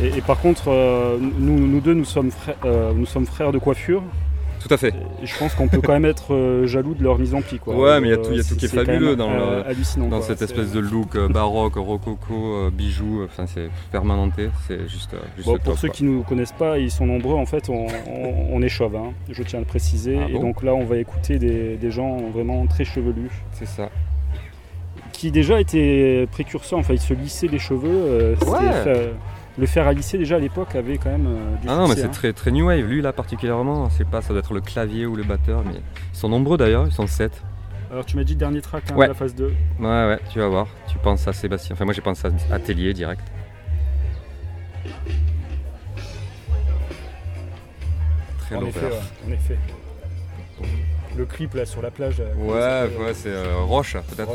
[SPEAKER 5] Et, et par contre, euh, nous, nous deux, nous sommes, frères, euh, nous sommes frères de coiffure.
[SPEAKER 10] Tout à fait.
[SPEAKER 5] Je pense qu'on peut quand même être euh, jaloux de leur mise en pli. Quoi.
[SPEAKER 10] Ouais, mais il y a
[SPEAKER 5] Euh,
[SPEAKER 10] tout- y a tout
[SPEAKER 5] c'est-
[SPEAKER 10] qui est fabuleux dans
[SPEAKER 5] euh,
[SPEAKER 10] le-
[SPEAKER 5] hallucinant,
[SPEAKER 10] Dans
[SPEAKER 5] quoi.
[SPEAKER 10] cette espèce de look baroque, rococo, bijoux, enfin c'est permanenté, c'est juste, juste
[SPEAKER 5] Bon, pour
[SPEAKER 10] top,
[SPEAKER 5] ceux
[SPEAKER 10] quoi.
[SPEAKER 5] qui ne nous connaissent pas, ils sont nombreux. En fait, on, on- on est chauve, hein, je tiens à le préciser.
[SPEAKER 10] Ah
[SPEAKER 5] et
[SPEAKER 10] bon
[SPEAKER 5] donc là, on va écouter des, des gens vraiment très chevelus,
[SPEAKER 10] C'est ça.
[SPEAKER 5] qui déjà étaient précurseurs. Enfin, ils se lissaient les cheveux. euh,
[SPEAKER 10] Ouais
[SPEAKER 5] le fer à lisser déjà à l'époque avait quand même euh,
[SPEAKER 10] Ah non, mais c'est
[SPEAKER 5] hein.
[SPEAKER 10] très, très new wave. Lui là particulièrement, je sais pas, ça doit être le clavier ou le batteur, mais ils sont nombreux d'ailleurs, ils sont 7.
[SPEAKER 5] Alors tu m'as dit dernier track hein,
[SPEAKER 10] de
[SPEAKER 5] la phase 2.
[SPEAKER 10] Ouais, ouais, tu vas voir. Tu penses à Sébastien. Enfin, moi, j'ai pensé à Atelier direct. Très
[SPEAKER 5] en effet, en effet. Le clip là sur la plage. Euh,
[SPEAKER 12] ouais, ouais, euh, c'est euh, Roche, peut-être.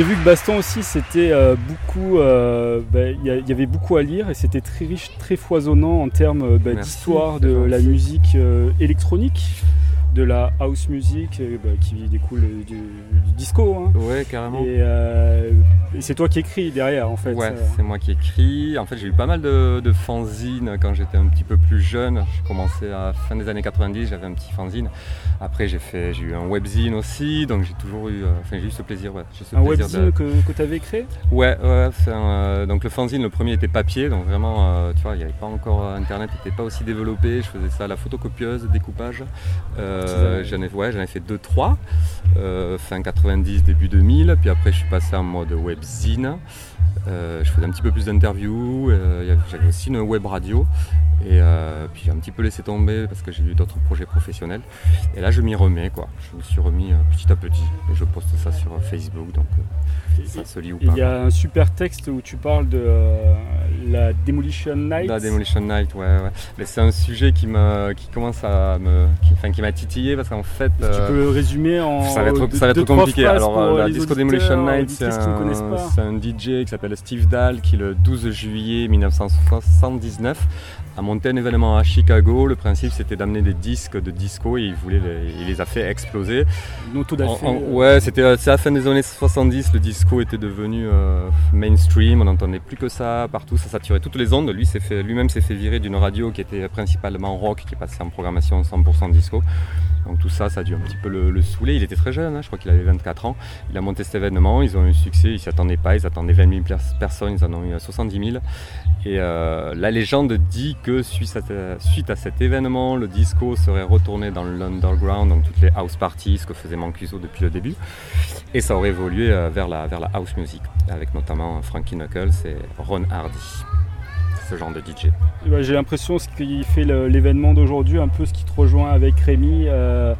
[SPEAKER 5] J'ai vu que Baston aussi, c'était euh, beaucoup. Euh, bah, il y, avait beaucoup à lire et c'était très riche, très foisonnant en termes euh, bah, d'histoire de la musique électronique, de la house music bah, qui découle du, disco. Hein.
[SPEAKER 10] Ouais, carrément
[SPEAKER 5] et c'est toi qui écris derrière en fait.
[SPEAKER 10] Ouais, c'est moi qui écris. En fait, j'ai eu pas mal de, de fanzines quand j'étais un petit peu plus jeune. J'ai commencé à la fin des années 90, j'avais un petit fanzine. Après, j'ai fait, j'ai eu un webzine aussi, donc j'ai toujours eu, euh, enfin, j'ai eu ce plaisir. Ouais, j'ai ce
[SPEAKER 5] un
[SPEAKER 10] plaisir
[SPEAKER 5] webzine
[SPEAKER 10] de-
[SPEAKER 5] que, que tu avais créé?
[SPEAKER 10] Ouais, ouais, un, euh, donc le fanzine, le premier était papier, donc vraiment, euh, tu vois, il n'y avait pas encore Internet, n'était pas aussi développé. Je faisais ça à la photocopieuse, découpage. Euh, j'en ai, ouais, j'en ai fait 2-3, euh, fin 90, début 2000. Puis après, je suis passé en mode webzine. Euh, je faisais un petit peu plus d'interviews. euh, J'avais aussi une web radio. Et euh, puis j'ai un petit peu laissé tomber parce que j'ai eu d'autres projets professionnels. Et là, je m'y remets, quoi. Je me suis remis petit à petit. Et je poste ça sur Facebook, donc ça se lit ou pas.
[SPEAKER 5] Il y a un super texte où tu parles de la Demolition Night.
[SPEAKER 10] La Demolition Night, ouais, ouais. Mais c'est un sujet qui me, qui commence à me, qui, enfin, qui m'a titillé parce qu'en fait,
[SPEAKER 5] tu
[SPEAKER 10] euh,
[SPEAKER 5] peux le résumer en
[SPEAKER 10] ça va être,
[SPEAKER 5] deux-
[SPEAKER 10] ça va être
[SPEAKER 5] deux, trois
[SPEAKER 10] compliqué. Alors, euh, la Disco Demolition Night, c'est un, DJ qui s'appelle Steve Dahl qui, le 12 juillet 1979, a monté un événement à Chicago. Le principe, c'était d'amener des disques de disco et il, voulait les, il les a fait exploser. En- en-
[SPEAKER 5] euh.
[SPEAKER 10] ouais, c'était euh, c'est à la fin des années 70, le disco était devenu euh, mainstream, on n'entendait plus que ça partout, ça saturait toutes les ondes. Lui lui-même s'est fait virer d'une radio qui était principalement rock, qui passait en programmation 100% disco. Donc tout ça, ça a dû un petit peu le, le saouler. Il était très jeune, hein, je crois qu'il avait 24 ans. Il a monté cet événement, ils ont eu succès, ils s'y attendaient pas, ils attendaient 20 000 pers- personnes, ils en ont eu 70 000. Et euh, la légende dit que suite à, suite à cet événement, le disco serait retourné dans l'underground, donc toutes les house parties, ce que faisait Mancuso depuis le début. Et ça aurait évolué euh, vers la, vers la house music, avec notamment Frankie Knuckles et Ron Hardy, ce genre de DJ.
[SPEAKER 5] Ouais, bah, J'ai l'impression ce qui fait l'événement d'aujourd'hui, un peu ce qui te rejoint avec Rémi euh,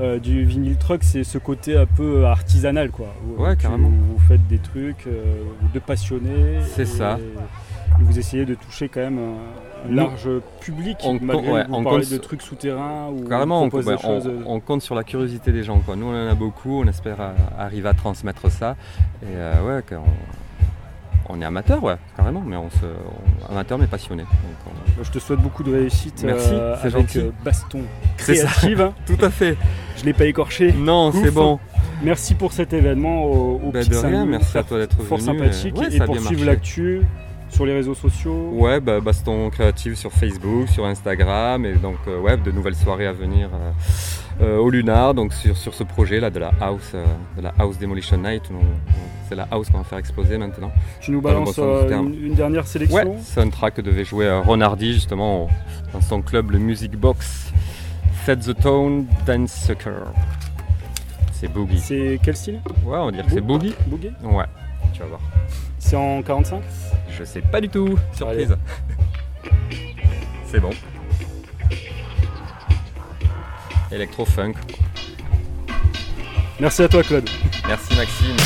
[SPEAKER 5] euh, du vinyle truck, c'est ce côté un peu artisanal quoi. Où,
[SPEAKER 10] Ouais, carrément.
[SPEAKER 5] Vous faites des trucs euh, de passionnés.
[SPEAKER 10] C'est ça.
[SPEAKER 5] et vous essayez de toucher quand même un, large public
[SPEAKER 10] on
[SPEAKER 5] malgré
[SPEAKER 10] compte- ouais,
[SPEAKER 5] que vous
[SPEAKER 10] on
[SPEAKER 5] parlez
[SPEAKER 10] compte
[SPEAKER 5] de trucs souterrains ou
[SPEAKER 10] Carrément, on, ouais,
[SPEAKER 5] des choses.
[SPEAKER 10] on- on compte sur la curiosité des gens. Quoi. Nous, on en a beaucoup, on espère euh, arriver à transmettre ça. Et euh, ouais, on, est amateur, ouais, carrément, mais on se, on- amateur mais passionné. Donc, on-
[SPEAKER 5] Je te souhaite beaucoup de réussite
[SPEAKER 10] Merci,
[SPEAKER 5] euh,
[SPEAKER 10] c'est
[SPEAKER 5] avec
[SPEAKER 10] gentil.
[SPEAKER 5] euh, Baston
[SPEAKER 10] C'est ça.
[SPEAKER 5] Créative. hein.
[SPEAKER 10] Tout à fait.
[SPEAKER 5] Je l'ai pas écorché.
[SPEAKER 10] Non, c'est bon.
[SPEAKER 5] Merci pour cet événement au, au
[SPEAKER 10] Bah, de rien, merci à toi d'être
[SPEAKER 5] Fort
[SPEAKER 10] venu,
[SPEAKER 5] sympathique.
[SPEAKER 10] et- ouais,
[SPEAKER 5] et
[SPEAKER 10] ça a
[SPEAKER 5] pour
[SPEAKER 10] bien
[SPEAKER 5] suivre
[SPEAKER 10] marché.
[SPEAKER 5] l'actu sur les réseaux sociaux.
[SPEAKER 10] Ouais, bah, Baston Créative sur Facebook, sur Instagram, et donc euh, ouais, de nouvelles soirées à venir euh, euh, au Lunar, donc sur, sur ce projet là de la house, euh, de la house demolition night. C'est la house qu'on va faire exploser maintenant.
[SPEAKER 5] Tu nous balances une, une dernière sélection
[SPEAKER 10] Ouais, c'est un track que devait jouer Ron Hardy justement dans son club, le Music Box. Set the Tone, Dance Sucker. C'est Boogie.
[SPEAKER 5] C'est quel style?
[SPEAKER 10] Ouais, on va dire que c'est Boogie.
[SPEAKER 5] Boogie?
[SPEAKER 10] Ouais, tu vas voir.
[SPEAKER 5] C'est en 45
[SPEAKER 10] Je sais pas du tout. Surprise. C'est bon. Electro-funk.
[SPEAKER 5] Merci à toi Claude.
[SPEAKER 10] Merci Maxime.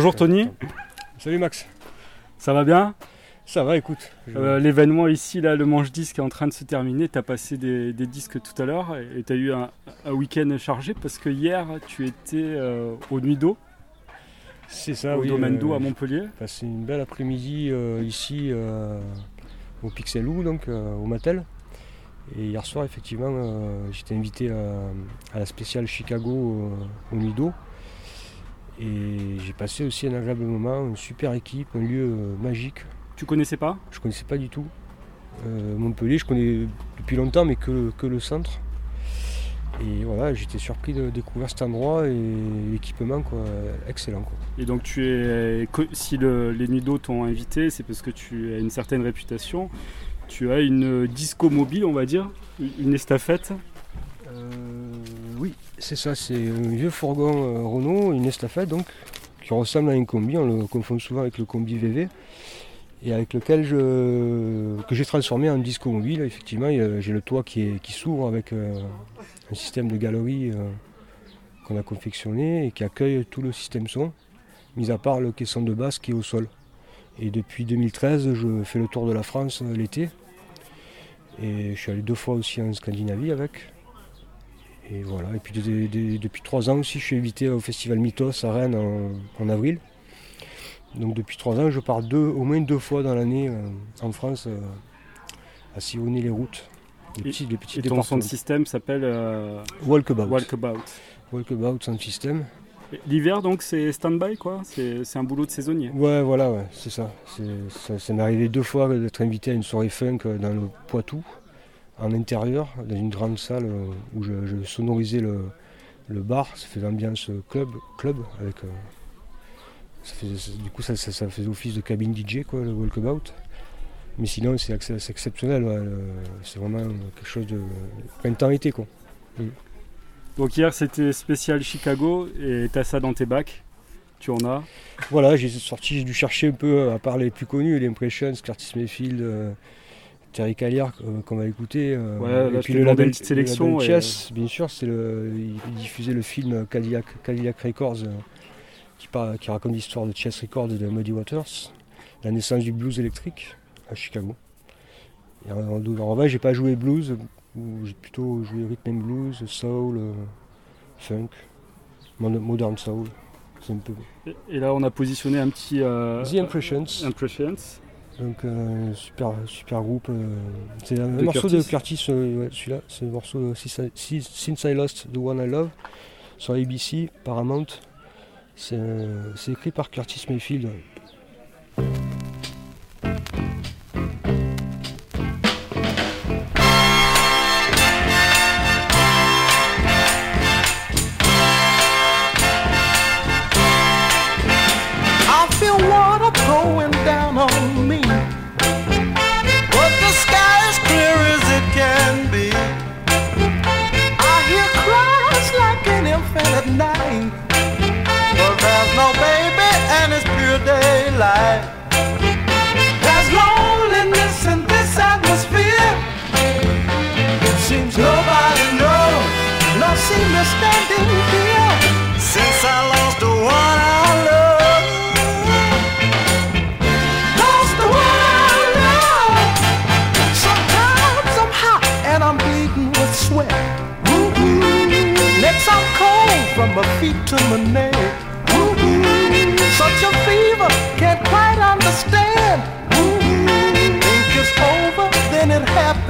[SPEAKER 5] Bonjour Tony,
[SPEAKER 13] Salut Max.
[SPEAKER 5] ça va bien?
[SPEAKER 13] Ça va, écoute. je-
[SPEAKER 5] Euh, L'événement ici, là, le manche disque est en train de se terminer. Tu as passé des, des disques tout à l'heure et tu as eu un, un week-end chargé parce que hier tu étais euh, au Nuit d'eau,
[SPEAKER 13] C'est ça,
[SPEAKER 5] au
[SPEAKER 13] oui.
[SPEAKER 5] domaine
[SPEAKER 13] euh,
[SPEAKER 5] d'eau à Montpellier.
[SPEAKER 13] j'ai passé une belle après-midi euh, ici euh, au Pixelou, donc euh, au Mattel. Et hier soir, effectivement, euh, j'étais invité à, à la spéciale Chicago euh, au Nido. Et j'ai passé aussi un agréable moment, une super équipe, un lieu euh, magique.
[SPEAKER 5] Tu connaissais pas?
[SPEAKER 13] Je connaissais pas du tout. Euh, Montpellier, je connais depuis longtemps, mais que, que le centre. Et voilà, j'étais surpris de découvrir cet endroit et l'équipement, quoi, excellent. Quoi.
[SPEAKER 5] Et donc tu es, si le- les Nuits d'eau t'ont invité, c'est parce que tu as une certaine réputation. Tu as une disco mobile, on va dire, une estafette?
[SPEAKER 13] Euh, c'est ça, c'est un vieux fourgon euh, Renault, une estafette donc, qui ressemble à une combi, on le confond souvent avec le combi VV, et avec lequel que j'ai transformé en disco mobile. Effectivement, j'ai le toit qui, qui s'ouvre avec euh, un système de galerie euh, qu'on a confectionné et qui accueille tout le système son, mis à part le caisson de basse qui est au sol. Et depuis 2013, je fais le tour de la France l'été. Et je suis allé deux fois aussi en Scandinavie avec. Et voilà, et puis de- de- depuis trois ans aussi, je suis invité au festival Mythos à Rennes en, en avril. Donc depuis trois ans, je pars deux, au moins deux fois dans l'année euh, en France euh, à sillonner les routes. Les
[SPEAKER 5] Et-
[SPEAKER 13] petits, les petits
[SPEAKER 5] Et ton son de système s'appelle euh,
[SPEAKER 13] Walkabout.
[SPEAKER 5] Walkabout.
[SPEAKER 13] Walkabout Sound System.
[SPEAKER 5] L'hiver donc c'est stand-by quoi C'est un boulot de saisonnier.
[SPEAKER 13] Ouais, voilà, ouais, c'est ça. C'est- Ça, ça m'est arrivé deux fois d'être invité à une soirée funk euh, dans le Poitou, en intérieur, dans une grande salle euh, où je, je sonorisais le, le bar. Ça fait l'ambiance club, club avec. euh, ça du coup, ça, ça, ça faisait office de cabine DJ, quoi, le walkabout. Mais sinon, c'est ex- c'est exceptionnel. ouais, c'est vraiment quelque chose de printemps-été, quoi.
[SPEAKER 5] Donc hier c'était spécial Chicago et t'as ça dans tes bacs. Tu en as.
[SPEAKER 13] Voilà, j'ai sorti, j'ai dû chercher un peu, à part les plus connus, les Impressions, Curtis Mayfield, euh, Terry Callier, euh, qu'on va écouter. euh,
[SPEAKER 5] Ouais,
[SPEAKER 13] et puis le label,
[SPEAKER 5] une sélection,
[SPEAKER 13] le label
[SPEAKER 5] et-
[SPEAKER 13] Chess, bien sûr, c'est le, il, diffusait le film Cadillac, Cadillac Records, euh, qui, par- qui raconte l'histoire de Chess Records et de Muddy Waters, la naissance du blues électrique à Chicago. Et en, en, revanche, j'ai pas joué blues, j'ai plutôt joué rhythm and blues, soul, funk, modern soul. C'est un peu
[SPEAKER 5] Et- Et là on a positionné un petit euh,
[SPEAKER 13] The Impressions.
[SPEAKER 5] Impressions.
[SPEAKER 13] Donc euh, super, super groupe. euh, c'est un
[SPEAKER 5] De
[SPEAKER 13] morceau de
[SPEAKER 5] Curtis.
[SPEAKER 13] Euh, ouais, celui-là. C'est le morceau Since I- Lost the One I Love sur ABC, Paramount. C'est euh, c'est écrit par Curtis Mayfield.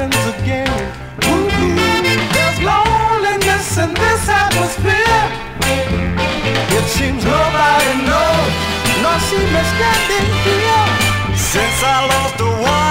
[SPEAKER 14] Happens again. Woo-hoo. There's loneliness in this atmosphere. It seems nobody knows, nor see me standing here since I lost the one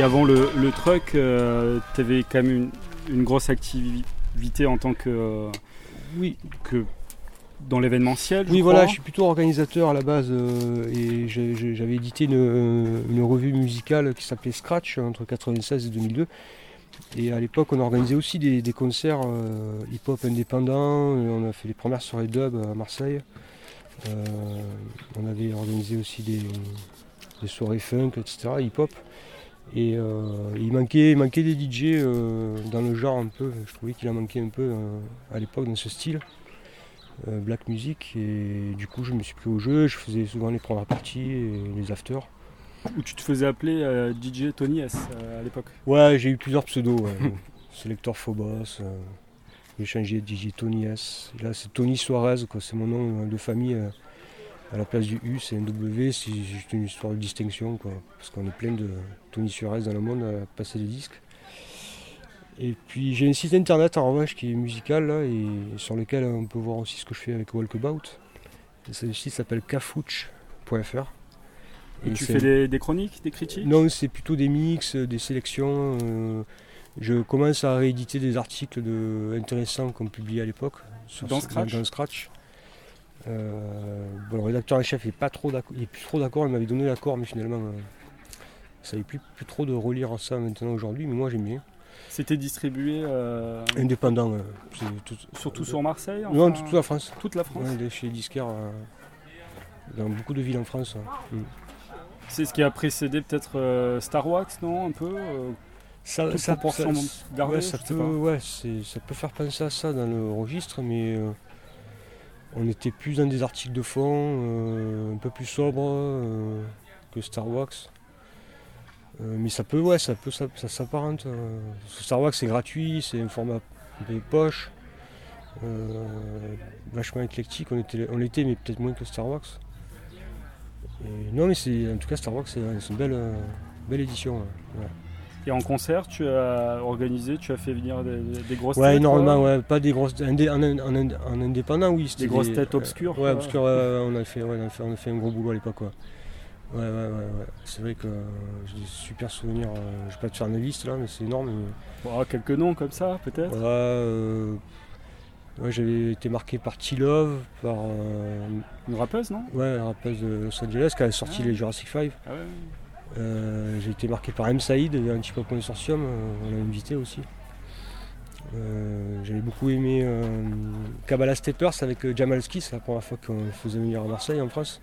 [SPEAKER 5] Et avant le, le truck, tu avais quand même une, une grosse activité en tant que. euh,
[SPEAKER 13] Oui.
[SPEAKER 5] que dans l'événementiel.
[SPEAKER 13] Oui,
[SPEAKER 5] crois.
[SPEAKER 13] voilà, je suis plutôt organisateur à la base euh, et j'avais édité une, une revue musicale qui s'appelait Scratch entre 96 et 2002. Et à l'époque, on organisait aussi des, des concerts euh, hip-hop indépendants. on a fait les premières soirées dub à Marseille. Euh, on avait organisé aussi des, des soirées funk, etc., hip-hop. Et euh, il, manquait, il manquait des DJ euh, dans le genre un peu. Je trouvais qu'il en manquait un peu euh, à l'époque dans ce style black music et du coup je me suis pris au jeu, je faisais souvent les premières parties et les afters.
[SPEAKER 5] Où tu te faisais appeler euh, DJ Tony S euh, à l'époque.
[SPEAKER 13] Ouais, j'ai eu plusieurs pseudos. ouais. Selector Phobos, euh, j'ai changé de DJ Tony S. Et là c'est Tony Suarez, quoi. c'est mon nom de famille. À la place du U, c'est un W, c'est juste une histoire de distinction, quoi. parce qu'on est plein de Tony Suarez dans le monde à passer des disques. Et puis j'ai un site internet en revanche qui est musical là, et sur lequel on peut voir aussi ce que je fais avec Walkabout. Et ce site s'appelle cafouch.fr.
[SPEAKER 5] Et tu fais des, des chroniques, des critiques?
[SPEAKER 13] Non, c'est plutôt des mix, euh, des sélections. euh, je commence à rééditer des articles de, intéressants qu'on publiait à l'époque. sur-
[SPEAKER 5] Dans Scratch?
[SPEAKER 13] Dans Scratch. Euh, bon, le rédacteur en chef n'est pas trop d'accord, il est plus trop d'accord, il m'avait donné l'accord, mais finalement, euh, ça n'est plus, plus trop de relire ça maintenant aujourd'hui, mais moi j'aime bien.
[SPEAKER 5] C'était distribué euh,
[SPEAKER 13] Indépendant. euh, tout-
[SPEAKER 5] surtout sur Marseille
[SPEAKER 13] Non, toute la France.
[SPEAKER 5] Toute la France
[SPEAKER 13] Ouais, chez euh, dans beaucoup de villes en France. ouais. Mm.
[SPEAKER 5] C'est ce qui a précédé peut-être Star Wax, non Un peu
[SPEAKER 13] Ça, ça, ouais, peut, ouais, ça peut faire penser à ça dans le registre, mais on était plus dans des articles de fond, euh, un peu plus sobres euh, que Star Wax. Euh, mais ça peut, ouais, ça peut, ça, ça s'apparente. euh, Star Wax c'est gratuit, c'est un format un peu poche, euh, vachement éclectique. On était, on l'était, mais peut-être moins que Star. Et non, mais c'est, en tout cas, Star Wax c'est une belle, belle édition.
[SPEAKER 5] Et en concert, tu as organisé, tu as fait venir des, des grosses
[SPEAKER 13] Ouais,
[SPEAKER 5] têtes
[SPEAKER 13] énormément, ouais. Pas des grosses. indé- en indépendant, oui.
[SPEAKER 5] Des grosses têtes obscures,
[SPEAKER 13] Ouais, obscures, on, a fait, on, a fait, on a fait un gros boulot à l'époque, quoi. Ouais, ouais, ouais. ouais. C'est vrai que euh, j'ai des super souvenirs. euh, je vais pas te faire une liste là, mais c'est énorme.
[SPEAKER 5] Bon, quelques noms comme ça, peut-être
[SPEAKER 13] Voilà, euh, ouais, j'avais été marqué par T-Love, par. euh,
[SPEAKER 5] Une rappeuse, non?
[SPEAKER 13] Ouais, la rappeuse de Los Angeles qui a sorti
[SPEAKER 5] Ah.
[SPEAKER 13] les Jurassic 5.
[SPEAKER 5] Ah ouais.
[SPEAKER 13] Euh, j'ai été marqué par M. Saïd, de Antipop Consortium, euh, on l'a invité aussi. Euh, J'avais beaucoup aimé euh, Kabbalah Steppers avec Jamalski, c'est la première fois qu'on faisait venir à Marseille en France.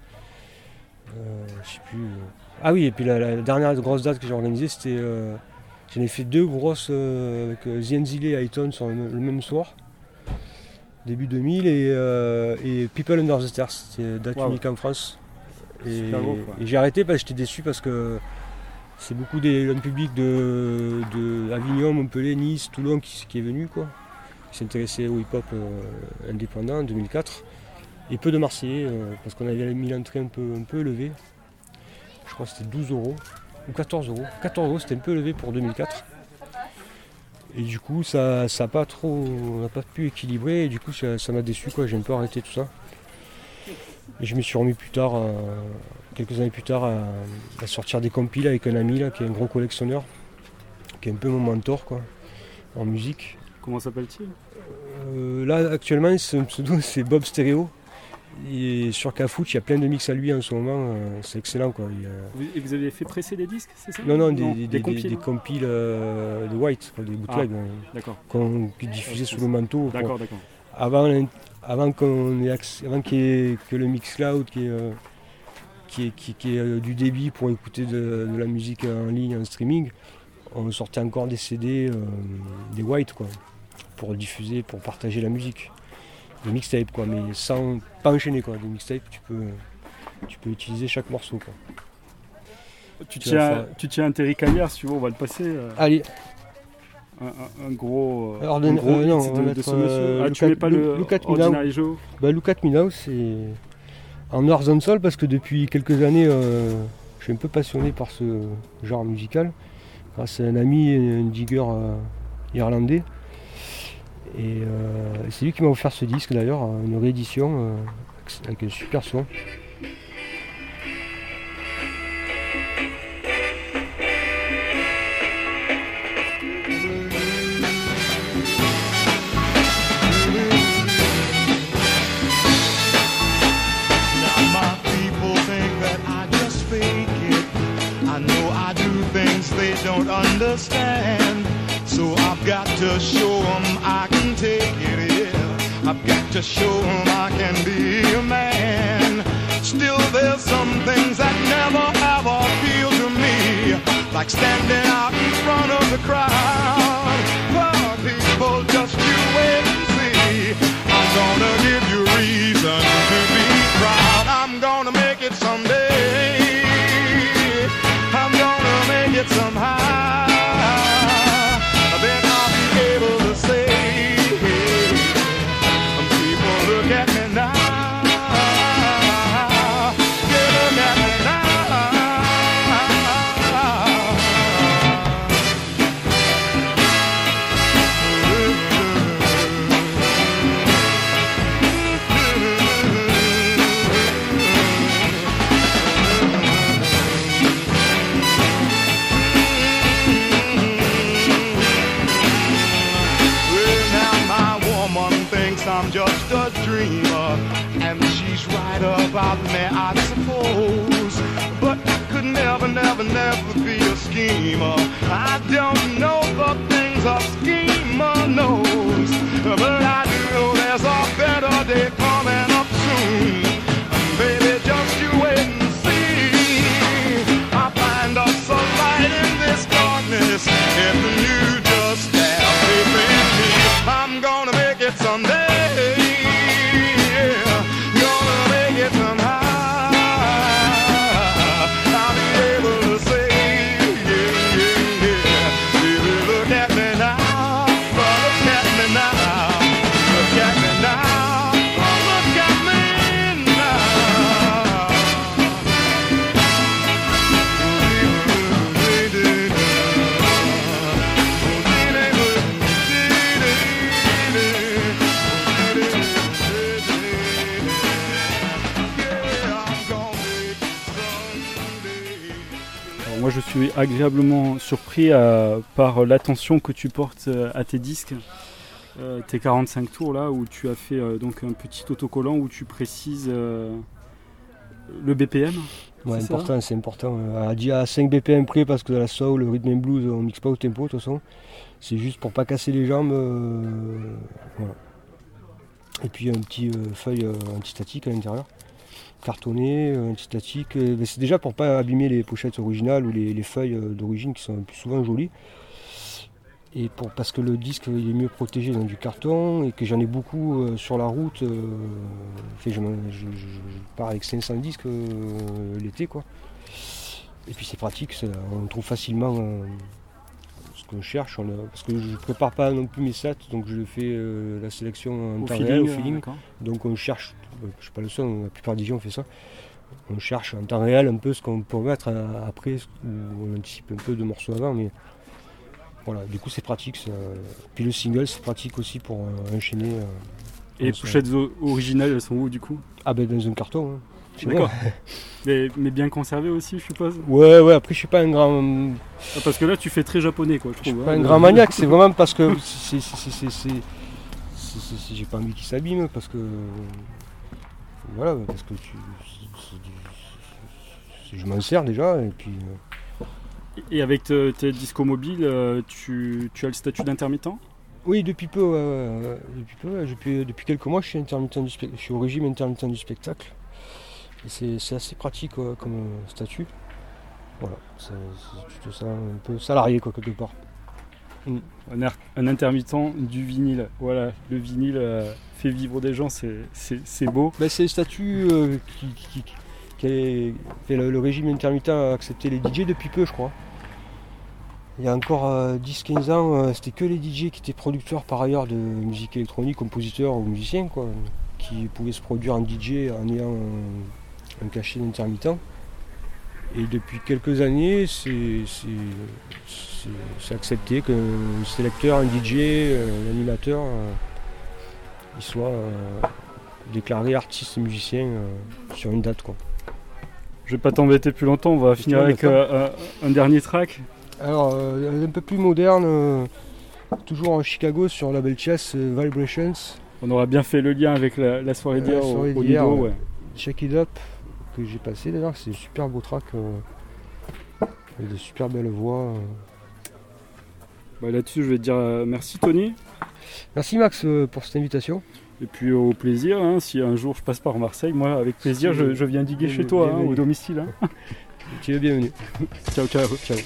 [SPEAKER 13] Je sais plus. Ah oui, et puis la, la dernière grosse date que j'ai organisée, c'était. J'en ai fait deux grosses avec Zienzile et Ayton sur le, même- le même soir, début 2000, et, et People Under the Stairs, c'était date
[SPEAKER 5] Wow.
[SPEAKER 13] unique en France. Et, j'ai arrêté parce que j'étais déçu parce que c'est beaucoup des jeunes publics de, de Avignon, Montpellier, Nice, Toulon qui, qui est venu quoi. Qui s'intéressait au hip-hop euh, indépendant en 2004. Et peu de Marseillais euh, parce qu'on avait mis l'entrée un peu, un peu élevée. Je crois que c'était 12 euros ou 14 euros. 14 euros c'était un peu élevé pour 2004. Et du coup ça n'a pas trop. On n'a pas pu équilibrer et du coup ça ça m'a déçu quoi, j'ai un peu arrêté tout ça. Et je me suis remis plus tard, euh, quelques années plus tard, à, à sortir des compiles avec un ami là, qui est un gros collectionneur, qui est un peu mon mentor quoi, en musique.
[SPEAKER 5] Comment s'appelle-t-il?
[SPEAKER 13] Euh, là actuellement son pseudo c'est Bob Stereo. Et sur Cafoot, il y a plein de mix à lui en ce moment, euh, c'est excellent quoi. Il
[SPEAKER 5] Vous- Et vous avez fait presser des disques, c'est ça?
[SPEAKER 13] Non, non, des, des, des-
[SPEAKER 5] compiles.
[SPEAKER 13] des compiles euh, de White, quoi, des bootlegs,
[SPEAKER 5] Ah,
[SPEAKER 13] euh,
[SPEAKER 5] d'accord.
[SPEAKER 13] qu'on qui diffusaient sous le manteau.
[SPEAKER 5] D'accord, d'accord.
[SPEAKER 13] Avant, avant, qu'on ait acc- avant qu'il y ait- que le Mixcloud, qui est, euh, qui est, qui, qui est, euh, du débit pour écouter de, de la musique en ligne, en streaming, on sortait encore des CD, euh, des White, quoi, pour diffuser, pour partager la musique. Des mixtapes, quoi, mais sans pas enchaîner, quoi. Des mixtapes, tu peux, tu peux utiliser chaque morceau, quoi.
[SPEAKER 5] Tu tiens,
[SPEAKER 13] faire-
[SPEAKER 5] tu tiens un Terry Callière, si tu veux, on va le passer. euh,
[SPEAKER 13] Allez,
[SPEAKER 5] un, un- un gros, euh,
[SPEAKER 13] Alors,
[SPEAKER 5] un gros
[SPEAKER 13] euh,
[SPEAKER 5] hit
[SPEAKER 13] non,
[SPEAKER 5] de, de
[SPEAKER 13] mettre,
[SPEAKER 5] ce monsieur.
[SPEAKER 13] euh,
[SPEAKER 5] ah, tu mets pas le
[SPEAKER 13] Now.
[SPEAKER 5] Ordinary Joe
[SPEAKER 13] Bah, Look c'est en North and Soul parce que depuis quelques années, je suis un peu passionné par ce genre musical. Grâce à un ami, un digger irlandais. Et euh, c'est lui qui m'a offert ce disque d'ailleurs, une réédition euh, avec un super son.
[SPEAKER 15] To show them I can be a man. Still, there's some things that never ever appealed to me. Like standing out in front of the crowd. Well, people, just you wait and see. I'm gonna give you reason to be proud. I'm gonna make it someday. I'm gonna make it somehow. I don't
[SPEAKER 5] agréablement surpris euh, par l'attention que tu portes euh, à tes disques. Euh, tes 45 tours là où tu as fait euh, donc un petit autocollant où tu précises euh, le BPM.
[SPEAKER 13] Ouais,
[SPEAKER 5] c'est
[SPEAKER 13] important, c'est important. À dire à 5 BPM près parce que dans la soul, le rhythm and blues, on mixe pas au tempo de toute façon. C'est juste pour pas casser les jambes. voilà. Et puis un petit feuille antistatique à l'intérieur, cartonné, euh, antistatique. euh, mais c'est déjà pour pas abîmer les pochettes originales ou les, les feuilles euh, d'origine qui sont plus souvent jolies. Et pour, parce que le disque il est mieux protégé dans du carton et que j'en ai beaucoup euh, sur la route. euh, fait, je, me- je- je- je pars avec 500 disques euh, l'été quoi. Et puis c'est pratique, ça- on trouve facilement ce qu'on cherche. on a- parce que je prépare pas non plus mes sets, donc je fais la sélection en
[SPEAKER 5] Au
[SPEAKER 13] temps
[SPEAKER 5] feeling,
[SPEAKER 13] réel, au feeling.
[SPEAKER 5] d'accord.
[SPEAKER 13] Donc on cherche, je ne suis pas le seul, la plupart des gens font ça. On cherche en temps réel un peu ce qu'on peut mettre euh, après, euh, on anticipe un peu de morceaux avant, mais voilà, du coup c'est pratique. Puis le single c'est pratique aussi pour euh, enchaîner.
[SPEAKER 5] Et les pochettes originales, elles sont où du coup?
[SPEAKER 13] Ah ben dans un carton. Hein.
[SPEAKER 5] D'accord. mais, mais, bien conservé aussi, je suppose?
[SPEAKER 13] Ouais, ouais, après je suis pas un grand.
[SPEAKER 5] Hum, ah, parce que là tu fais très japonais quoi, je trouve.
[SPEAKER 13] Je suis pas
[SPEAKER 5] hein.
[SPEAKER 13] un grand maniaque, c'est vraiment parce que j'ai pas envie qu'il s'abîme, parce que voilà parce que tu je m'en sers déjà et puis euh,
[SPEAKER 5] Et avec te- tes discos mobiles, euh, tu, tu as le statut d'intermittent?
[SPEAKER 13] Oui depuis peu, depuis, peu ouais, depuis, depuis quelques mois je suis intermittent du je suis au régime intermittent du spectacle. C'est assez pratique comme euh, statut. Voilà c'est c'est- tu te sens un peu salarié quoi quelque part
[SPEAKER 5] un, intermittent du vinyle. Voilà, le vinyle euh, fait vivre des gens, c'est- beau.
[SPEAKER 13] Ben, c'est le statut euh, qui, le, régime intermittent a accepté les DJ depuis peu, je crois. Il y a encore euh, 10-15 ans, euh, c'était que les DJ qui étaient producteurs par ailleurs de musique électronique, compositeurs ou musiciens, quoi, qui pouvaient se produire en DJ en ayant un, un cachet d'intermittent. Et depuis quelques années, c'est accepté qu'un sélecteur, un DJ, euh, un animateur, euh, il soit euh, déclaré artiste et musicien euh, sur une date. Quoi.
[SPEAKER 5] Je vais pas t'embêter plus longtemps, on va finir avec un, un dernier track.
[SPEAKER 13] Alors, un peu plus moderne, toujours en Chicago sur la belle Chess, Vibrations.
[SPEAKER 5] On aura bien fait le lien avec la, la soirée d'hier au,
[SPEAKER 13] soirée
[SPEAKER 5] au
[SPEAKER 13] d'hier,
[SPEAKER 5] Lido,
[SPEAKER 13] ouais.
[SPEAKER 5] ouais.
[SPEAKER 13] Shake It Up, que j'ai passé d'ailleurs, c'est super beau track. euh, avec de super belles voix. euh.
[SPEAKER 5] Bah, Là-dessus, je vais te dire euh, merci Tony.
[SPEAKER 13] Merci Max euh, pour cette invitation.
[SPEAKER 5] Et puis au plaisir, hein, si un jour je passe par Marseille, moi avec plaisir, je, je viens diguer chez toi, hein, au domicile. hein.
[SPEAKER 13] Tu es bienvenu.
[SPEAKER 5] ciao, ciao.
[SPEAKER 13] Ciao.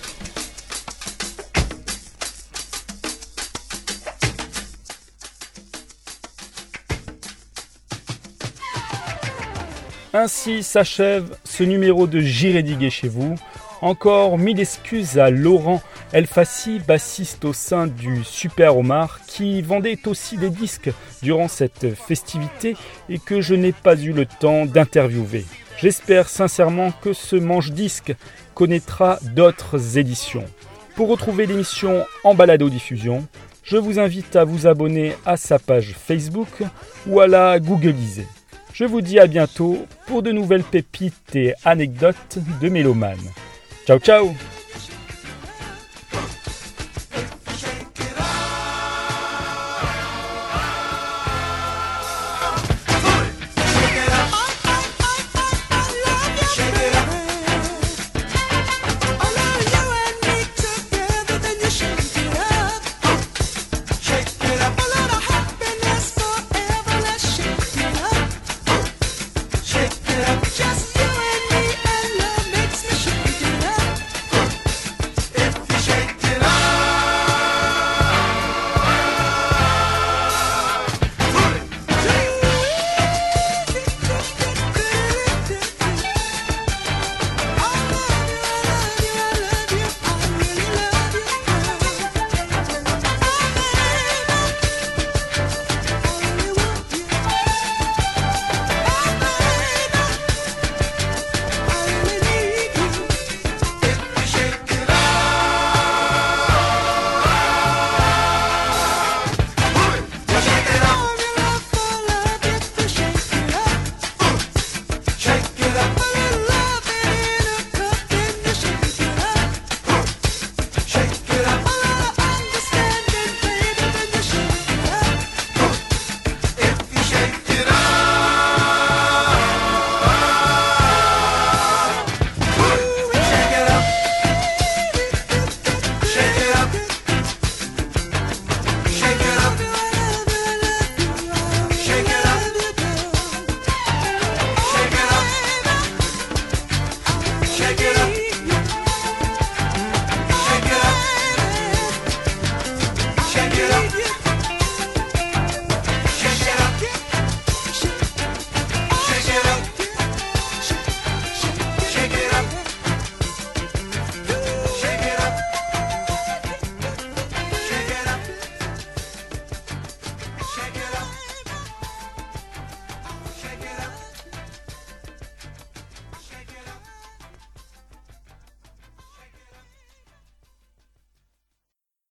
[SPEAKER 5] Ainsi s'achève ce numéro de J'irai diguer chez vous. Encore mille excuses à Laurent Elfassi, bassiste au sein du Super Omar, qui vendait aussi des disques durant cette festivité et que je n'ai pas eu le temps d'interviewer. J'espère sincèrement que ce manche-disque connaîtra d'autres éditions. Pour retrouver l'émission en balado-diffusion, je vous invite à vous abonner à sa page Facebook ou à la Googliser. Je vous dis à bientôt pour de nouvelles pépites et anecdotes de mélomanes. Ciao ciao